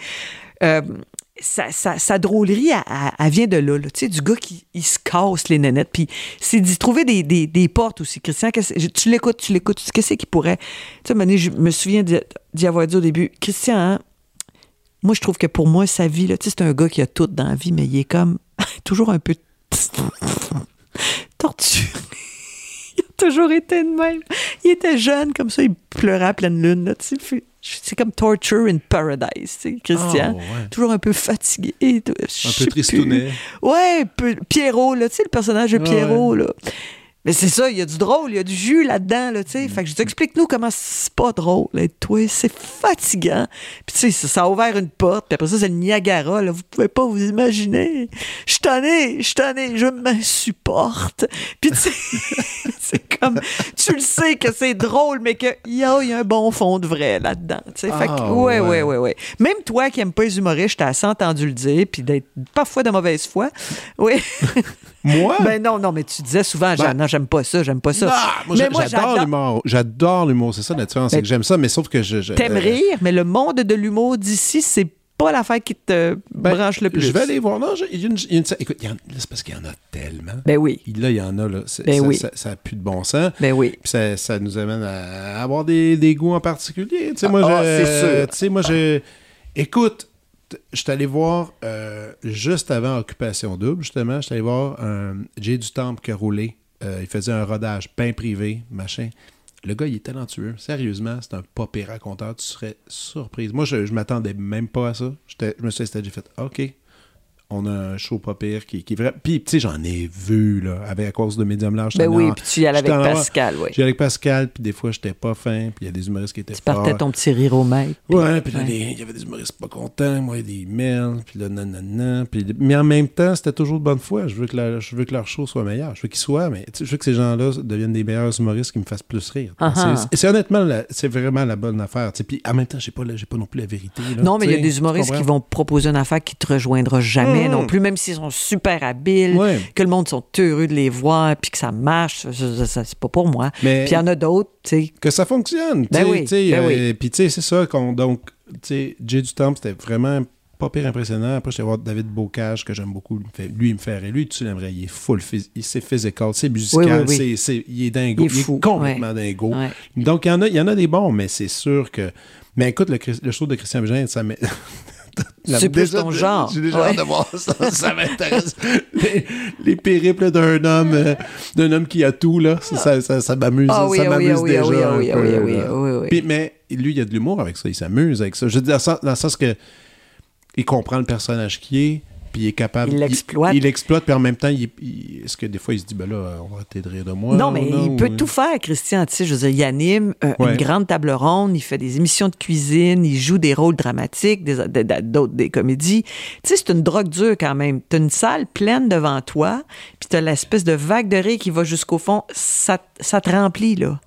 euh, sa, drôlerie, elle, vient de là, là. tu sais, du gars qui se casse les nénettes. Puis c'est d'y trouver des, des- des portes aussi. Christian, tu l'écoutes, tu l'écoutes, qu'est-ce qu'il pourrait. Tu sais, je me souviens d'y d'y avoir dit au début, Christian, hein, moi, je trouve que pour moi, sa vie, là, tu sais, c'est un gars qui a tout dans la vie, mais il est comme toujours un peu torturé. Toujours été de même. Il était jeune, comme ça, il pleurait à pleine lune. là, tu sais. C'est comme Torture in Paradise, tu sais, Christian. Oh, ouais. Toujours un peu fatigué. Un peu tristounet. Ouais, peu- Pierrot, là, tu sais, le personnage de Ouais, Pierrot, là. Mais c'est ça, il y a du drôle, il y a du jus là-dedans, là, tu Mm. sais. Fait que je dis, explique-nous comment c'est pas drôle, être toi, c'est fatigant. Puis tu sais, ça, a ouvert une porte, puis après ça, c'est le Niagara, là, vous pouvez pas vous imaginer. Je suis tanné, je suis tanné, je m'insupporte. Puis tu sais, c'est comme, tu le sais que c'est drôle, mais qu'il y a, il y a un bon fond de vrai là-dedans, tu sais. Fait que, Ah, ouais, ouais. ouais, ouais, ouais. Même toi qui aimes pas les humoristes, je t'ai assez entendu le dire, puis d'être parfois de mauvaise foi. Oui. Moi? Ben non, non, mais tu disais souvent, Ben- non, j'aime pas ça, j'aime pas ça. Non, moi, j'adore l'humour. J'adore l'humour, c'est ça la différence. C'est Ben, que j'aime ça, mais sauf que je. je T'aimes euh, rire, mais le monde de l'humour d'ici, c'est pas l'affaire qui te ben, branche le plus. Je vais aller voir. Non, j'ai- il y a une, il y a une- écoute, c'est parce qu'il y en a tellement. Ben oui, Là, il y en a, là. Ben ça, oui. ça, ça a plus de bon sens. ben oui. Puis ça, ça nous amène à avoir des, des goûts en particulier. Tu sais, moi, Ah, c'est sûr. Tu sais, moi, je. Écoute, je suis allé voir euh, juste avant Occupation Double, justement. Je suis allé voir un Jay du Temple qui a roulé. Euh, il faisait un rodage bien privé, machin. Le gars, il est talentueux. Sérieusement, c'est un pas pire raconteur. Tu serais surprise. Moi, je, je m'attendais même pas à ça. Je me suis installé, j'ai fait OK. On a un show pas pire qui, qui est vrai. Puis, tu sais, j'en ai vu, là, avec à cause de Medium Large. Ben oui, puis tu y allais avec Pascal, oui. J'y allais avec Pascal, puis des fois, j'étais pas fin, puis il y a des humoristes qui étaient Tu partais forts. ton petit rire au maître. Ouais, puis là, Ouais. il y avait des humoristes pas contents, moi, des mails, puis là, nanana, puis... Mais en même temps, c'était toujours de bonne foi. Je veux que, la- je veux que leur show soit meilleur. Je veux qu'ils soient, mais je veux que ces gens-là deviennent des meilleurs humoristes qui me fassent plus rire. Ah ah. C'est- honnêtement, c'est vraiment la bonne affaire. Puis en même temps, j'ai pas, la- pas non plus la vérité. là, Non, mais il y a des humoristes qui vont proposer une affaire qui te rejoindra jamais Mmh. Non plus, même s'ils sont super habiles, Ouais. que le monde sont heureux de les voir, puis que ça marche. C'est pas pour moi. Mais- Puis il y en a d'autres, tu sais. que ça fonctionne. Ben tu sais, tu sais, ben euh, oui. Puis tu sais, c'est ça qu'on donc tu sais, Jay du Temple, c'était vraiment pas pire impressionnant. Après, je vais voir David Bocage, que j'aime beaucoup. Lui, il me fait- rire. Lui, tu l'aimerais. Il est full. il- C'est physical, c'est musical. Oui, oui, oui. c'est- il est dingo. Il est fou, complètement dingo. Ouais. Donc, il y, en a, il y en a des bons, mais c'est sûr que. Mais écoute, le, show de Christian Bégin, ça m'est. C'est plus ton genre. J'ai déjà Ouais. hâte de voir ça. Ça m'intéresse. les, les périples d'un homme, euh, d'un homme qui a tout, là. Ça, ça, ça- ça m'amuse. Ah oui, ça ah m'amuse oui, déjà. ah oui, un oui, peu, oui, oui, là. oui, oui. Puis, mais lui, il a de l'humour avec ça. Il s'amuse avec ça. Je veux dire, dans le sens que il comprend le personnage qui est, puis il est capable. Il l'exploite. Il l'exploite, puis en même temps, est-ce que des fois, il se dit, ben là, on va t'aider de moi. non, mais il peut ou- tout faire, Christian. Tu sais, je veux dire, il anime euh, Ouais. une grande table ronde, il fait des émissions de cuisine, il joue des rôles dramatiques, des, de- de- d'autres des comédies. Tu sais, c'est une drogue dure quand même. T'as une salle pleine devant toi, puis t'as l'espèce de vague de rire qui va jusqu'au fond. Ça, ça te remplit, là.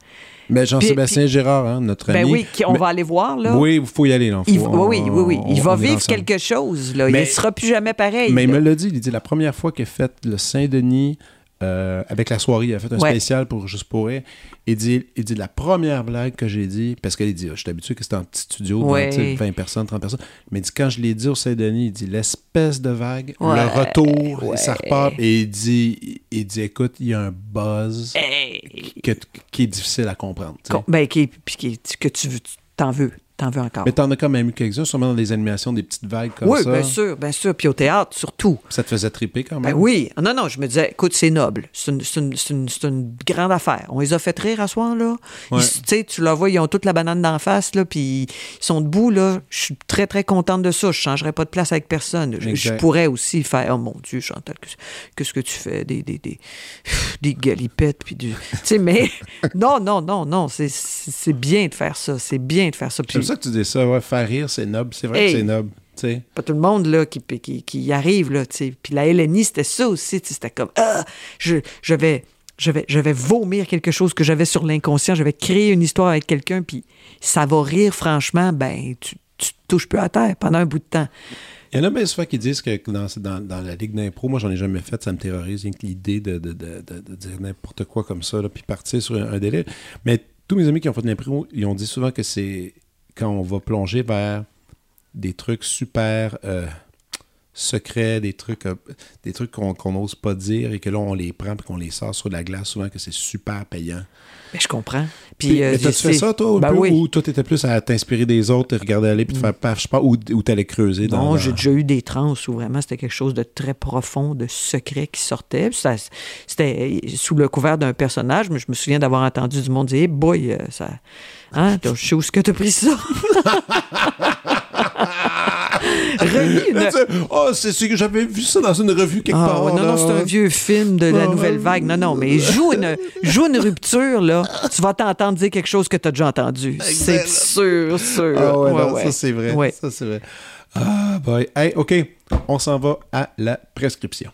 Mais Jean-Sébastien Gérard, hein, notre Ben ami. oui, qui- on Mais- va aller voir, là. Oui, il faut y aller. Là. Il- oui, oui, oui, on- Il va vivre ensemble. quelque chose, là. Il Mais- ne sera plus jamais pareil. Mais il me l'a dit, il dit la première fois qu'il a fait le Saint-Denis euh, avec la soirée, il a fait un Ouais. spécial pour Juste pour rire. Il dit, il dit la première blague que j'ai dit, parce qu'il dit, je suis habitué que c'était en petit studio, devant, Ouais. tu sais, 20 personnes, 30 personnes. Mais il dit, quand je l'ai dit au Saint-Denis, il dit l'espèce de vague, Ouais. le retour, ça repart, et il dit, il dit, écoute, il y a un buzz Hey! que- qui est difficile à comprendre. Ben, qui, puis qui- que tu veux, tu- t'en veux, t'en veux encore. Mais t'en as quand même eu quelques-uns, sûrement dans les animations, des petites vagues comme oui, ça. bien sûr, bien sûr. Puis au théâtre, surtout. Ça te faisait triper quand Ben même? oui. Non, non, je me disais, écoute, c'est noble. C'est une, une- une- grande affaire. On les a fait rire à soir, là. Ils-. Tu sais, tu la vois, ils ont toute la banane d'en face, là, puis ils sont debout, là. Je suis très, très contente de ça. Je changerais pas de place avec personne. Je, pourrais aussi faire, oh mon Dieu, Chantal, qu'est-ce que tu fais? Des, des, des, des galipettes, puis du... Tu sais, mais non, non, non, non, c'est bien de faire ça. C'est bien de faire ça. Puis- J'aime ça que tu dis ça, ouais, faire rire, c'est noble. C'est vrai Hey. que c'est noble. tu sais. pas tout le monde là, qui, qui, qui y arrive. Là. Puis la LNI, c'était ça aussi. C'était comme Ah, je, je, vais, je, vais, je vais vomir quelque chose que j'avais sur l'inconscient. Je vais créer une histoire avec quelqu'un, puis ça va rire, franchement. Ben, tu, tu te touches plus à terre pendant un bout de temps. Il y en a bien souvent qui disent que dans, dans, dans la ligue d'impro, moi j'en ai jamais fait, ça me terrorise, rien que l'idée de, de, de, de- dire n'importe quoi comme ça, là, puis partir sur un, un délai. Mais tous mes amis qui ont fait de l'impro, ils ont dit souvent que c'est quand on va plonger vers des trucs super euh, secrets, des trucs, euh, des trucs qu'on n'ose pas dire et que là on les prend et qu'on les sort sur la glace, souvent que c'est super payant. Ben, je comprends. Puis, euh, t'as-tu c'est- fait ça, toi, Ben peu, oui. ou toi, t'étais plus à t'inspirer des autres, te regarder aller, puis te faire paf, je sais pas, ou, ou t'allais creuser dans... Non, j'ai déjà eu des trans où vraiment c'était quelque chose de très profond, de secret qui sortait. C'était sous le couvert d'un personnage, mais je me souviens d'avoir entendu du monde dire Hey boy, ça. Hein, je sais où est-ce que t'as pris ça? Une- Oh, c'est que j'avais vu ça dans une revue quelque Ah, part. ouais, non, non, c'est un vieux film de la Ah, nouvelle vague. Non, non, mais joue une, joue une rupture, là. Tu vas t'entendre dire quelque chose que tu as déjà entendu. C'est sûr, sûr. Ah ouais, Ouais, non, ouais. ça c'est vrai. Ça c'est vrai. Ah boy. Hey, OK, on s'en va à la prescription.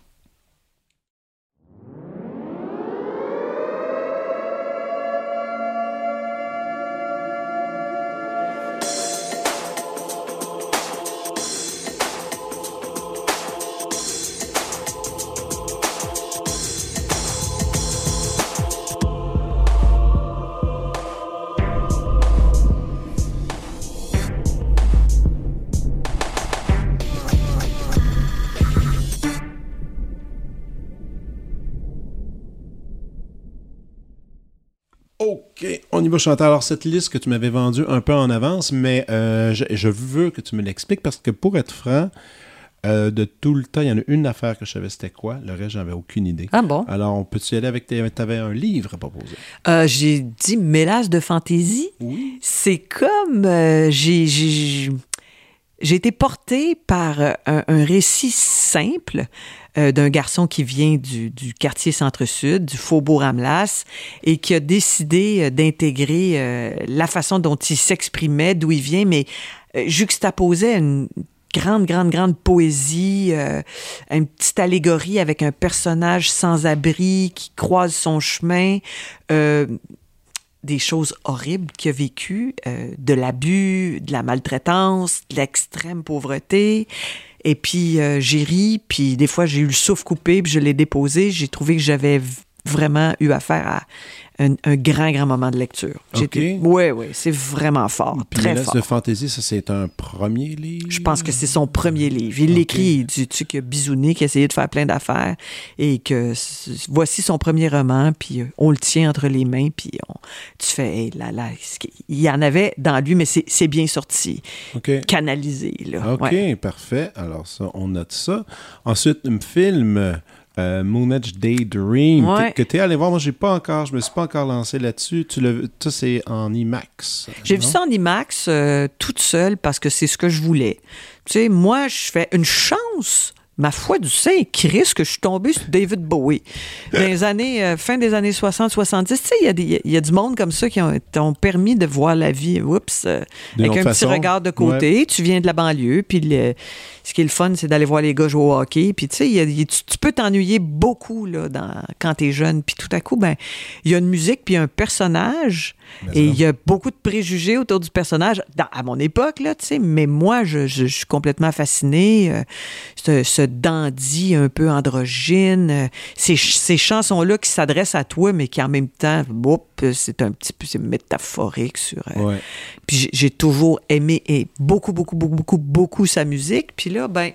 Alors, cette liste que tu m'avais vendue un peu en avance, mais euh, je, je veux que tu me l'expliques parce que pour être franc, euh, de tout le temps, il y en a une affaire que je savais c'était quoi. Le reste, j'avais aucune idée. Ah bon? Alors, on peut-tu y aller avec tes... T'avais un livre à proposer? Euh, j'ai dit mélange de fantaisie. Oui. C'est comme euh, j'ai j'ai- été portée par euh, un, récit simple euh, d'un garçon qui vient du, quartier Centre-Sud, du Faubourg Amlas, et qui a décidé euh, d'intégrer la façon dont il s'exprimait, d'où il vient, mais euh, juxtaposait une grande, grande, grande poésie, une petite allégorie avec un personnage sans abri qui croise son chemin. Des choses horribles qu'il a vécues, euh, de l'abus, de la maltraitance, de l'extrême pauvreté. Et puis, euh, j'ai ri, puis des fois, j'ai eu le souffle coupé, puis je l'ai déposé. J'ai trouvé que j'avais vraiment eu affaire à un, un grand, grand moment de lecture. OK. Oui, oui, c'est vraiment fort, Puis très fort. de fantaisie, ça, c'est un premier livre? Je pense que c'est son premier livre. Il Ok. l'écrit, qu'il a bisouné, qu'il a essayé de faire plein d'affaires et que voici son premier roman, puis euh, on le tient entre les mains, puis on- tu fais, hey, là, là, qui- il y en avait dans lui, mais c'est bien sorti, canalisé. Là. OK, Ouais. parfait. Alors ça, on note ça. Ensuite, un film, euh, Moon Edge Daydream, Ouais. que tu es allé voir. Moi, j'ai pas encore, je me suis pas encore lancé là-dessus. Tu l'as, ça, c'est en IMAX. J'ai vu ça en IMAX euh, toute seule parce que c'est ce que je voulais. Tu sais, moi, je fais une chance. Ma foi du Saint Christ que je suis tombé sur David Bowie. Dans les années, euh, fin des années 60-70, tu sais, il y, a des- il y a du monde comme ça qui ont, t'ont permis de voir la vie, oups, euh, avec un petit regard de côté. Tu viens de la banlieue, puis le- ce qui est le fun, c'est d'aller voir les gars jouer au hockey. Puis tu sais, tu, tu peux t'ennuyer beaucoup là, dans, quand t'es jeune. Puis tout à coup, ben, il y a une musique, puis un personnage. Mais Et il y a beaucoup de préjugés autour du personnage, dans- à mon époque, là, tu sais, mais moi, je, je- je suis complètement fascinée. euh, ce, ce dandy un peu androgyne, euh, ces, ces chansons-là qui s'adressent à toi, mais qui en même temps, c'est un petit peu métaphorique sur. euh, Ouais. Puis j'ai- j'ai toujours aimé et beaucoup, beaucoup, beaucoup, beaucoup, beaucoup sa musique. Puis là, ben,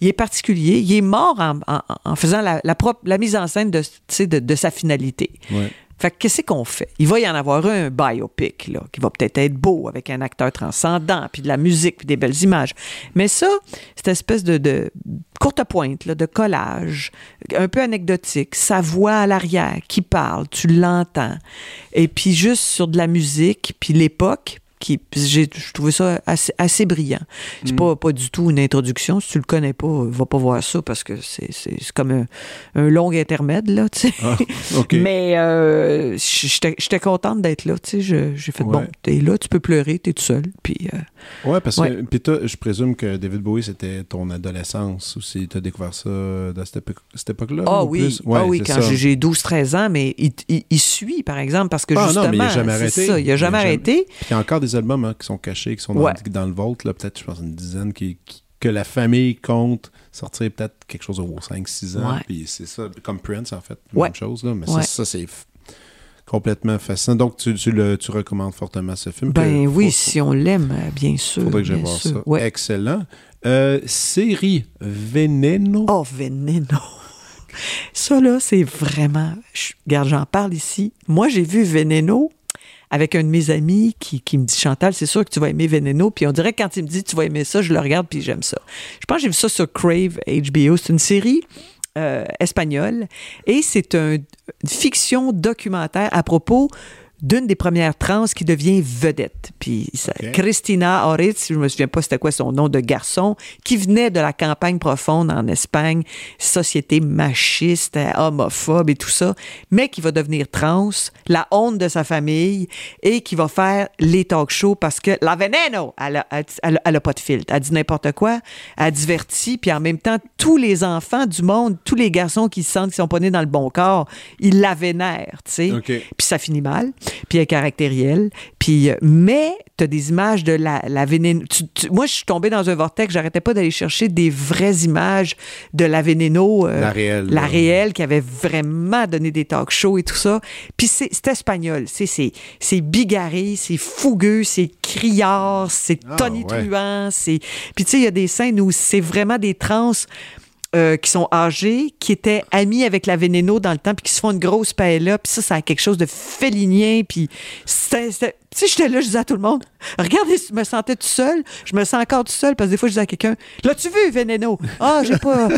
il est particulier. Il est mort en, en- en faisant la, la propre, la mise en scène de, de, de sa finalité. Ouais. Fait que qu'est-ce qu'on fait? Il va y en avoir un biopic, là, qui va peut-être être beau, avec un acteur transcendant, puis de la musique, puis des belles images. Mais ça, cette espèce de, de courte pointe, là, de collage, un peu anecdotique, sa voix à l'arrière qui parle, tu l'entends. Et puis juste sur de la musique, puis l'époque, qui j'ai je trouvais ça assez, assez brillant. C'est pas, pas du tout une introduction. Si tu le connais pas, va pas voir ça parce que c'est comme un, un long intermède, là, tu sais. Ah. Mais euh, j'étais contente d'être là. Tu sais, j'ai fait Ouais. bon, t'es là, tu peux pleurer, t'es tout seul. Puis euh, Ouais, parce que puis toi, je présume que David Bowie, c'était ton adolescence aussi. Tu as découvert ça dans cette, époque- cette ah ou oui, plus? Ouais, ah oui, c'est quand j'ai- j'ai 12-13 ans, mais il, il- il suit par exemple parce que Ah non, justement, mais il a jamais c'est arrêté. ça, il a jamais Il a jamais- arrêté. Puis encore des albums hein, qui sont cachés, qui sont dans, Ouais. dans le vault, peut-être, je pense, une dizaine, qui, qui- que la famille compte sortir peut-être quelque chose aux 5-6 ans. Ouais. Puis c'est ça, comme Prince, en fait, même chose. Là, mais ça, ça, c'est complètement fascinant. Donc, tu, tu, le, tu recommandes fortement ce film. Ben que oui, faut- si on l'aime, bien sûr. Faudrait que j'aille voir sûr. ça. Ouais. Excellent. Euh, série Veneno. Oh, Veneno. Ça, là, c'est vraiment. je- Regarde, j'en parle ici. Moi, j'ai vu Veneno avec un de mes amis qui, qui me dit Chantal, c'est sûr que tu vas aimer Veneno. Puis on dirait que quand il me dit tu vas aimer ça, je le regarde puis j'aime ça. Je pense que j'ai vu ça sur Crave HBO. C'est une série euh, espagnole et c'est un- une fiction documentaire à propos d'une des premières trans qui devient vedette. Puis ça- Ok. Cristina Oritz, je me souviens pas c'était quoi son nom de garçon, qui venait de la campagne profonde en Espagne, société machiste, homophobe et tout ça, mais qui va devenir trans, la honte de sa famille et qui va faire les talk shows parce que la veneno, elle a, elle, elle- elle a pas de filtre, elle dit n'importe quoi, elle divertit, puis en même temps, tous les enfants du monde, tous les garçons qui se sentent qu'ils sont pas nés dans le bon corps, ils la vénèrent, tu sais. Puis ça finit mal, puis elle est caractérielle. Puis, euh, mais tu as des images de la, la vénéno. tu- tu- moi, je suis tombée dans un vortex, j'arrêtais pas d'aller chercher des vraies images de la vénéno. euh, La réelle, La réelle, qui avait vraiment donné des talk shows et tout ça. Puis c'est espagnol. C'est- C'est c'est bigarré, c'est fougueux, c'est criard, c'est Ah, tonitruant. c'est Puis tu sais, il y a des scènes où c'est vraiment des trans euh, qui sont âgés, qui étaient amis avec la Vénéno dans le temps, puis qui se font une grosse paella, puis ça, ça a quelque chose de félinien, puis sais, j'étais là, je disais à tout le monde, regardez, je me sentais tout seul, je me sens encore tout seul, parce que des fois, je disais à quelqu'un, l'as-tu vu, Vénéno? Ah, j'ai pas,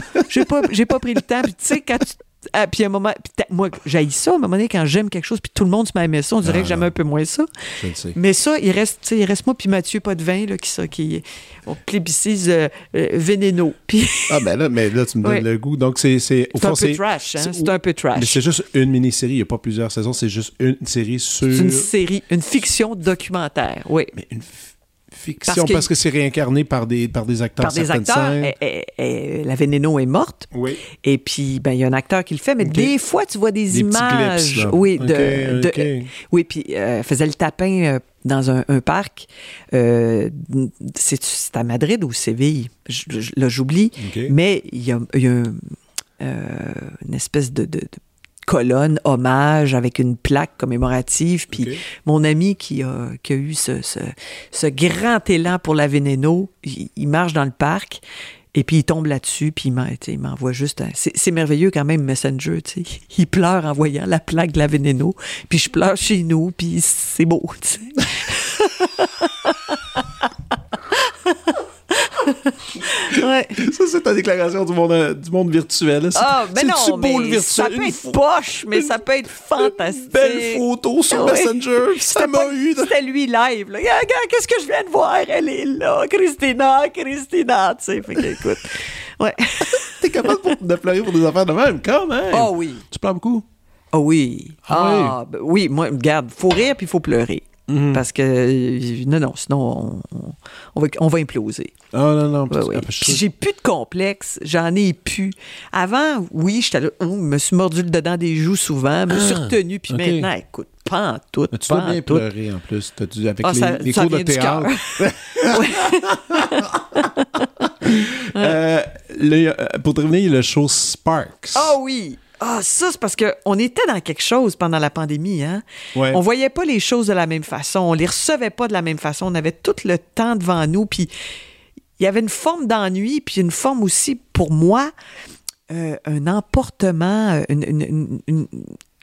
pas, pas pris le temps, puis tu sais, quand tu... Ah, puis à un moment, puis moi, j'haïs ça, à un moment donné, quand j'aime quelque chose, puis tout le monde se met à aimer ça, on dirait Ah, que j'aime non. un peu moins ça. Je le sais. Mais ça, il reste, tu sais, il reste moi puis Mathieu pas de vin là, qui ça, qui on plébiscise euh, euh, Vénéno. Puis Ah, ben là, mais là, tu me donnes Ouais. le goût. Donc, c'est. c'est- un peu trash, hein? c'est- un peu Mais trash. c'est juste une mini-série. Il n'y a pas plusieurs saisons. C'est juste une série sur. C'est une série, une fiction documentaire, oui. Mais une fiction, Parce parce que- que, c'est réincarné par des, par des acteurs. Par des acteurs, eh, eh, eh, la Vénéno est morte. Oui. Et puis, ben, il y a un acteur qui le fait, mais Ok. des fois, tu vois des, Des images. clips, oui, de, Ok, de- ok. oui, puis euh, elle faisait le tapin euh, dans un, un parc. Euh, c'est à Madrid ou Séville? Je- je- là, j'oublie. Mais il y a, y a un- euh, une espèce de, de- de colonne hommage avec une plaque commémorative. Puis mon ami qui a, qui a eu ce, ce, ce grand élan pour la Vénéno, il, il marche dans le parc. Et puis il tombe là-dessus, puis il m'envoie juste un... C'est c'est merveilleux quand même, Messenger, tu sais. Il pleure en voyant la plaque de la Vénéno, puis je pleure chez nous, puis c'est beau, tu sais. ouais. Ça, c'est ta déclaration du monde, euh, du monde virtuel. C'est- Ah, ben c'est-tu non, beau, le virtuel? ça peut être poche, mais ça peut être fantastique. belle photo sur. Messenger. Ça C'était m'a eu. C'était lui live. Là. Regarde, regarde, qu'est-ce que je viens de voir? Elle est là. Christina, Christina. Tu sais, fait que, écoute. Ouais. T'es capable de pleurer pour des affaires de même, quand même. Oh oui. Tu pleures beaucoup? Oh oui. Ah Ah, ben oui, moi, regarde, faut rire puis il faut pleurer. Mhm. Parce que, euh, non, non, sinon, on, on- va, on va imploser. Oh non, non. Ouais, ah, Puis j'ai plus de complexe, j'en ai plus. Avant, oui, j'étais là, oh, je me suis mordu le dedans des joues souvent, me suis retenu, puis maintenant, écoute, pas en tout, Mais tu pas dois en bien tout. pleurer en plus. T'as dû, avec Ah, les, ça- les ça cours de théâtre. Euh, le- euh, pour terminer, il y a le show Sparks. Ah oui! Ah, ça, c'est parce qu'on était dans quelque chose pendant la pandémie, hein? Ouais. On voyait pas les choses de la même façon, on les recevait pas de la même façon, on avait tout le temps devant nous, puis il y avait une forme d'ennui, puis une forme aussi, pour moi, euh, un emportement, euh, une- une- une- une-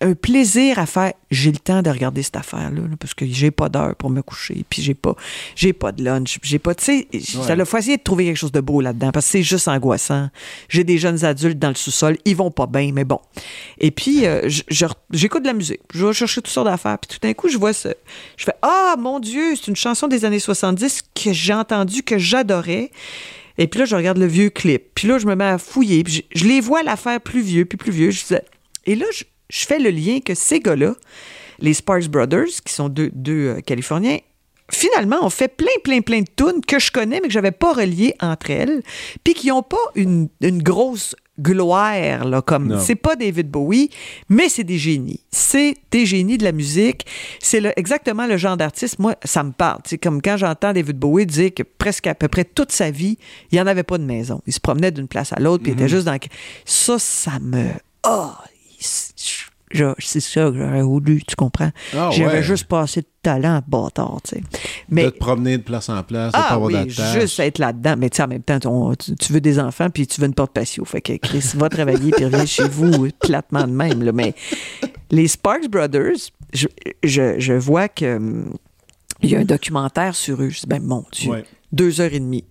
un plaisir à faire. J'ai le temps de regarder cette affaire-là, là, parce que j'ai pas d'heure pour me coucher, puis j'ai pas, j'ai pas de lunch, j'ai pas, tu sais, ça Ouais. faut essayer de trouver quelque chose de beau là-dedans, parce que c'est juste angoissant. J'ai des jeunes adultes dans le sous-sol, ils vont pas bien, mais bon. Et puis, euh, j'écoute de la musique, je vais chercher toutes sortes d'affaires, puis tout d'un coup, je vois ce, je fais, ah, mon Dieu, c'est une chanson des années 70 que j'ai entendue, que j'adorais. Et puis là, je regarde le vieux clip. Puis là, je me mets à fouiller. Puis je, je les vois l'affaire plus vieux, puis plus vieux. Je disais- et là, je, je fais le lien que ces gars-là, les Sparks Brothers, qui sont deux, deux euh, Californiens, finalement, ont fait plein, plein, plein de tunes que je connais, mais que j'avais pas reliées entre elles, puis qui n'ont pas une, une grosse gloire, là, comme c'est pas David Bowie, mais c'est des génies. C'est des génies de la musique. C'est exactement le genre d'artiste. Moi, ça me parle. C'est comme quand j'entends David Bowie dire que presque à peu près toute sa vie, il n'y en avait pas de maison. Il se promenait d'une place à l'autre, puis il était juste dans. Ça, ça me. Oh! C'est ça que j'aurais voulu, tu comprends? Ah, J'avais ouais. juste pas assez de talent, bâtard, tu sais. Mais De te promener de place en place, de pas ah avoir oui, juste être là-dedans. Mais tu sais, en même temps, tu, tu veux des enfants puis tu veux une porte patio. Fait que Chris va travailler puis reviens chez vous platement de même. Là. Mais les Sparks Brothers, je, je, je vois que hum, il y a un documentaire sur eux. Je dis, ben mon Dieu, Ouais. deux heures et demie.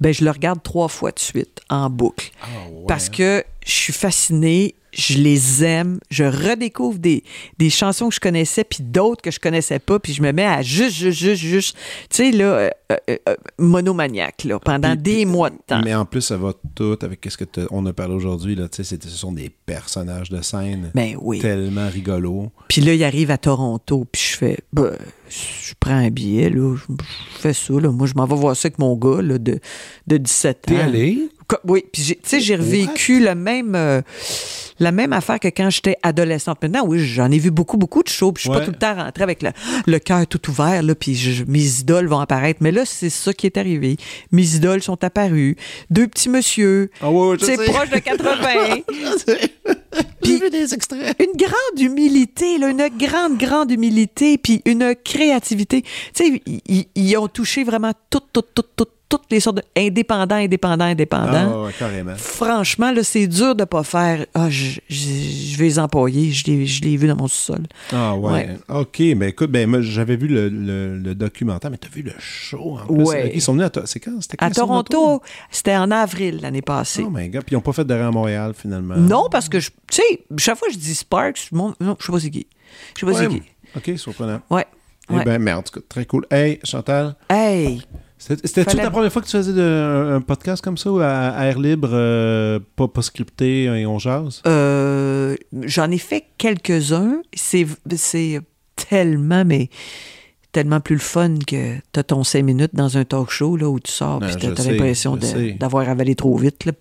Ben, je le regarde trois fois de suite, en boucle. Ah, ouais. Parce que je suis fascinée, je les aime, je redécouvre des, des chansons que je connaissais, puis d'autres que je connaissais pas, puis je me mets à juste, juste, juste, juste, tu sais, là, euh, euh, euh, monomaniaque, là, pendant Puis- des puis- mois de temps. Mais en plus, ça va tout avec ce que t'as- on a parlé aujourd'hui. là, tu sais, Ce sont des personnages de scène Ben oui. tellement rigolos. Puis là, il arrive à Toronto, puis je fais, ben, je prends un billet, là, je, je fais ça, là. Moi, je m'en vais voir ça avec mon gars, là, de, de 17 ans. T'es allé? Oui, puis tu sais, j'ai revécu le même, la même affaire que quand j'étais adolescente. Maintenant, oui, j'en ai vu beaucoup, beaucoup de shows, puis je suis Ouais. pas tout le temps rentrée avec le, le cœur tout ouvert, là, puis je- mes idoles vont apparaître. Mais là, c'est ça qui est arrivé. Mes idoles sont apparues. Deux petits monsieur, Ah ouais, ouais, je c'est proche de 80. J'ai vu des extraits. une grande humilité, là, une grande, grande humilité, puis une créativité. Tu sais, ils- ont touché vraiment toutes, toutes, toutes, toutes, toutes les sortes de... Indépendants, indépendants, indépendants. Ah ouais, carrément. Franchement, là, c'est dur de pas faire. Ah, je, je- je vais les employer. Je l'ai, je l'ai vu dans mon sous-sol. Ah ouais. Ouais. OK, mais écoute, ben moi j'avais vu le, le- le documentaire, mais t'as vu le show en plus. Ouais. Ils sont venus à To- C'est quand? C'était quand À Toronto, c'était en avril l'année passée. Oh my god, puis ils n'ont pas fait de rang à Montréal finalement. non, parce que, je- tu sais, chaque fois que je dis Sparks, mon- non, je sais pas c'est qui. Je sais pas Ouais. c'est qui. OK, surprenant. Ouais. Eh ouais. ben, mais en tout cas, très cool. Hey, Chantal, Hey! c'était- c'était-tu Fallait- la première fois que tu faisais de- un, podcast comme ça, ou à, à air libre, euh, pas, pas scripté et on jase? Euh, J'en ai fait quelques-uns. C'est c'est tellement, mais tellement plus le fun que t'as ton 5 minutes dans un talk show là, où tu sors Non, puis t'as l'impression d'avoir avalé trop vite. Là,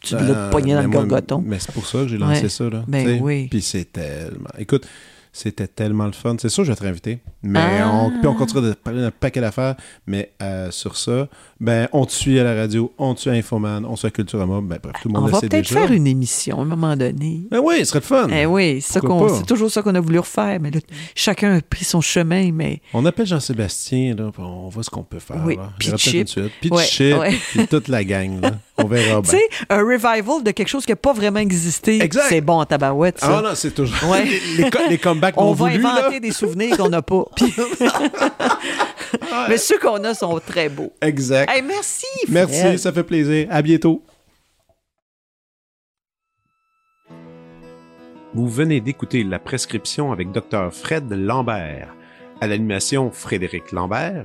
tu l'as Euh, pogné dans le gorgoton. Mais c'est pour ça que j'ai lancé ça. Là, Ben oui. Puis c'est tellement. Écoute, C'était tellement le fun. C'est sûr, je vais te réinviter. Mais Ah. on, puis on continue de parler d'un paquet d'affaires. Mais euh, sur ça, ben, on te suit à la radio, on te suit à Infoman, on te suit à Culturama. Ben, bref, tout le monde On va peut-être faire une émission à un moment donné. Ben oui, ce serait le fun. Eh oui, c'est toujours ça qu'on a voulu refaire, mais là, chacun a pris son chemin, mais On appelle Jean-Sébastien, on voit ce qu'on peut faire. Oui, là. puis Chip. Puis Ouais, ouais. puis toute la gang. Là. On verra tu sais, un revival de quelque chose qui n'a pas vraiment existé, Exact. c'est bon en tabarouette, ça. Ah non, c'est toujours... Ouais. les, les les comebacks On va là. inventer des souvenirs qu'on n'a pas. Puis- Mais ceux qu'on a sont très beaux. Exact. Hey, merci. Merci, Fred. ça fait plaisir. À bientôt. Vous venez d'écouter la prescription avec Dr. Fred Lambert. À l'animation, Frédéric Lambert.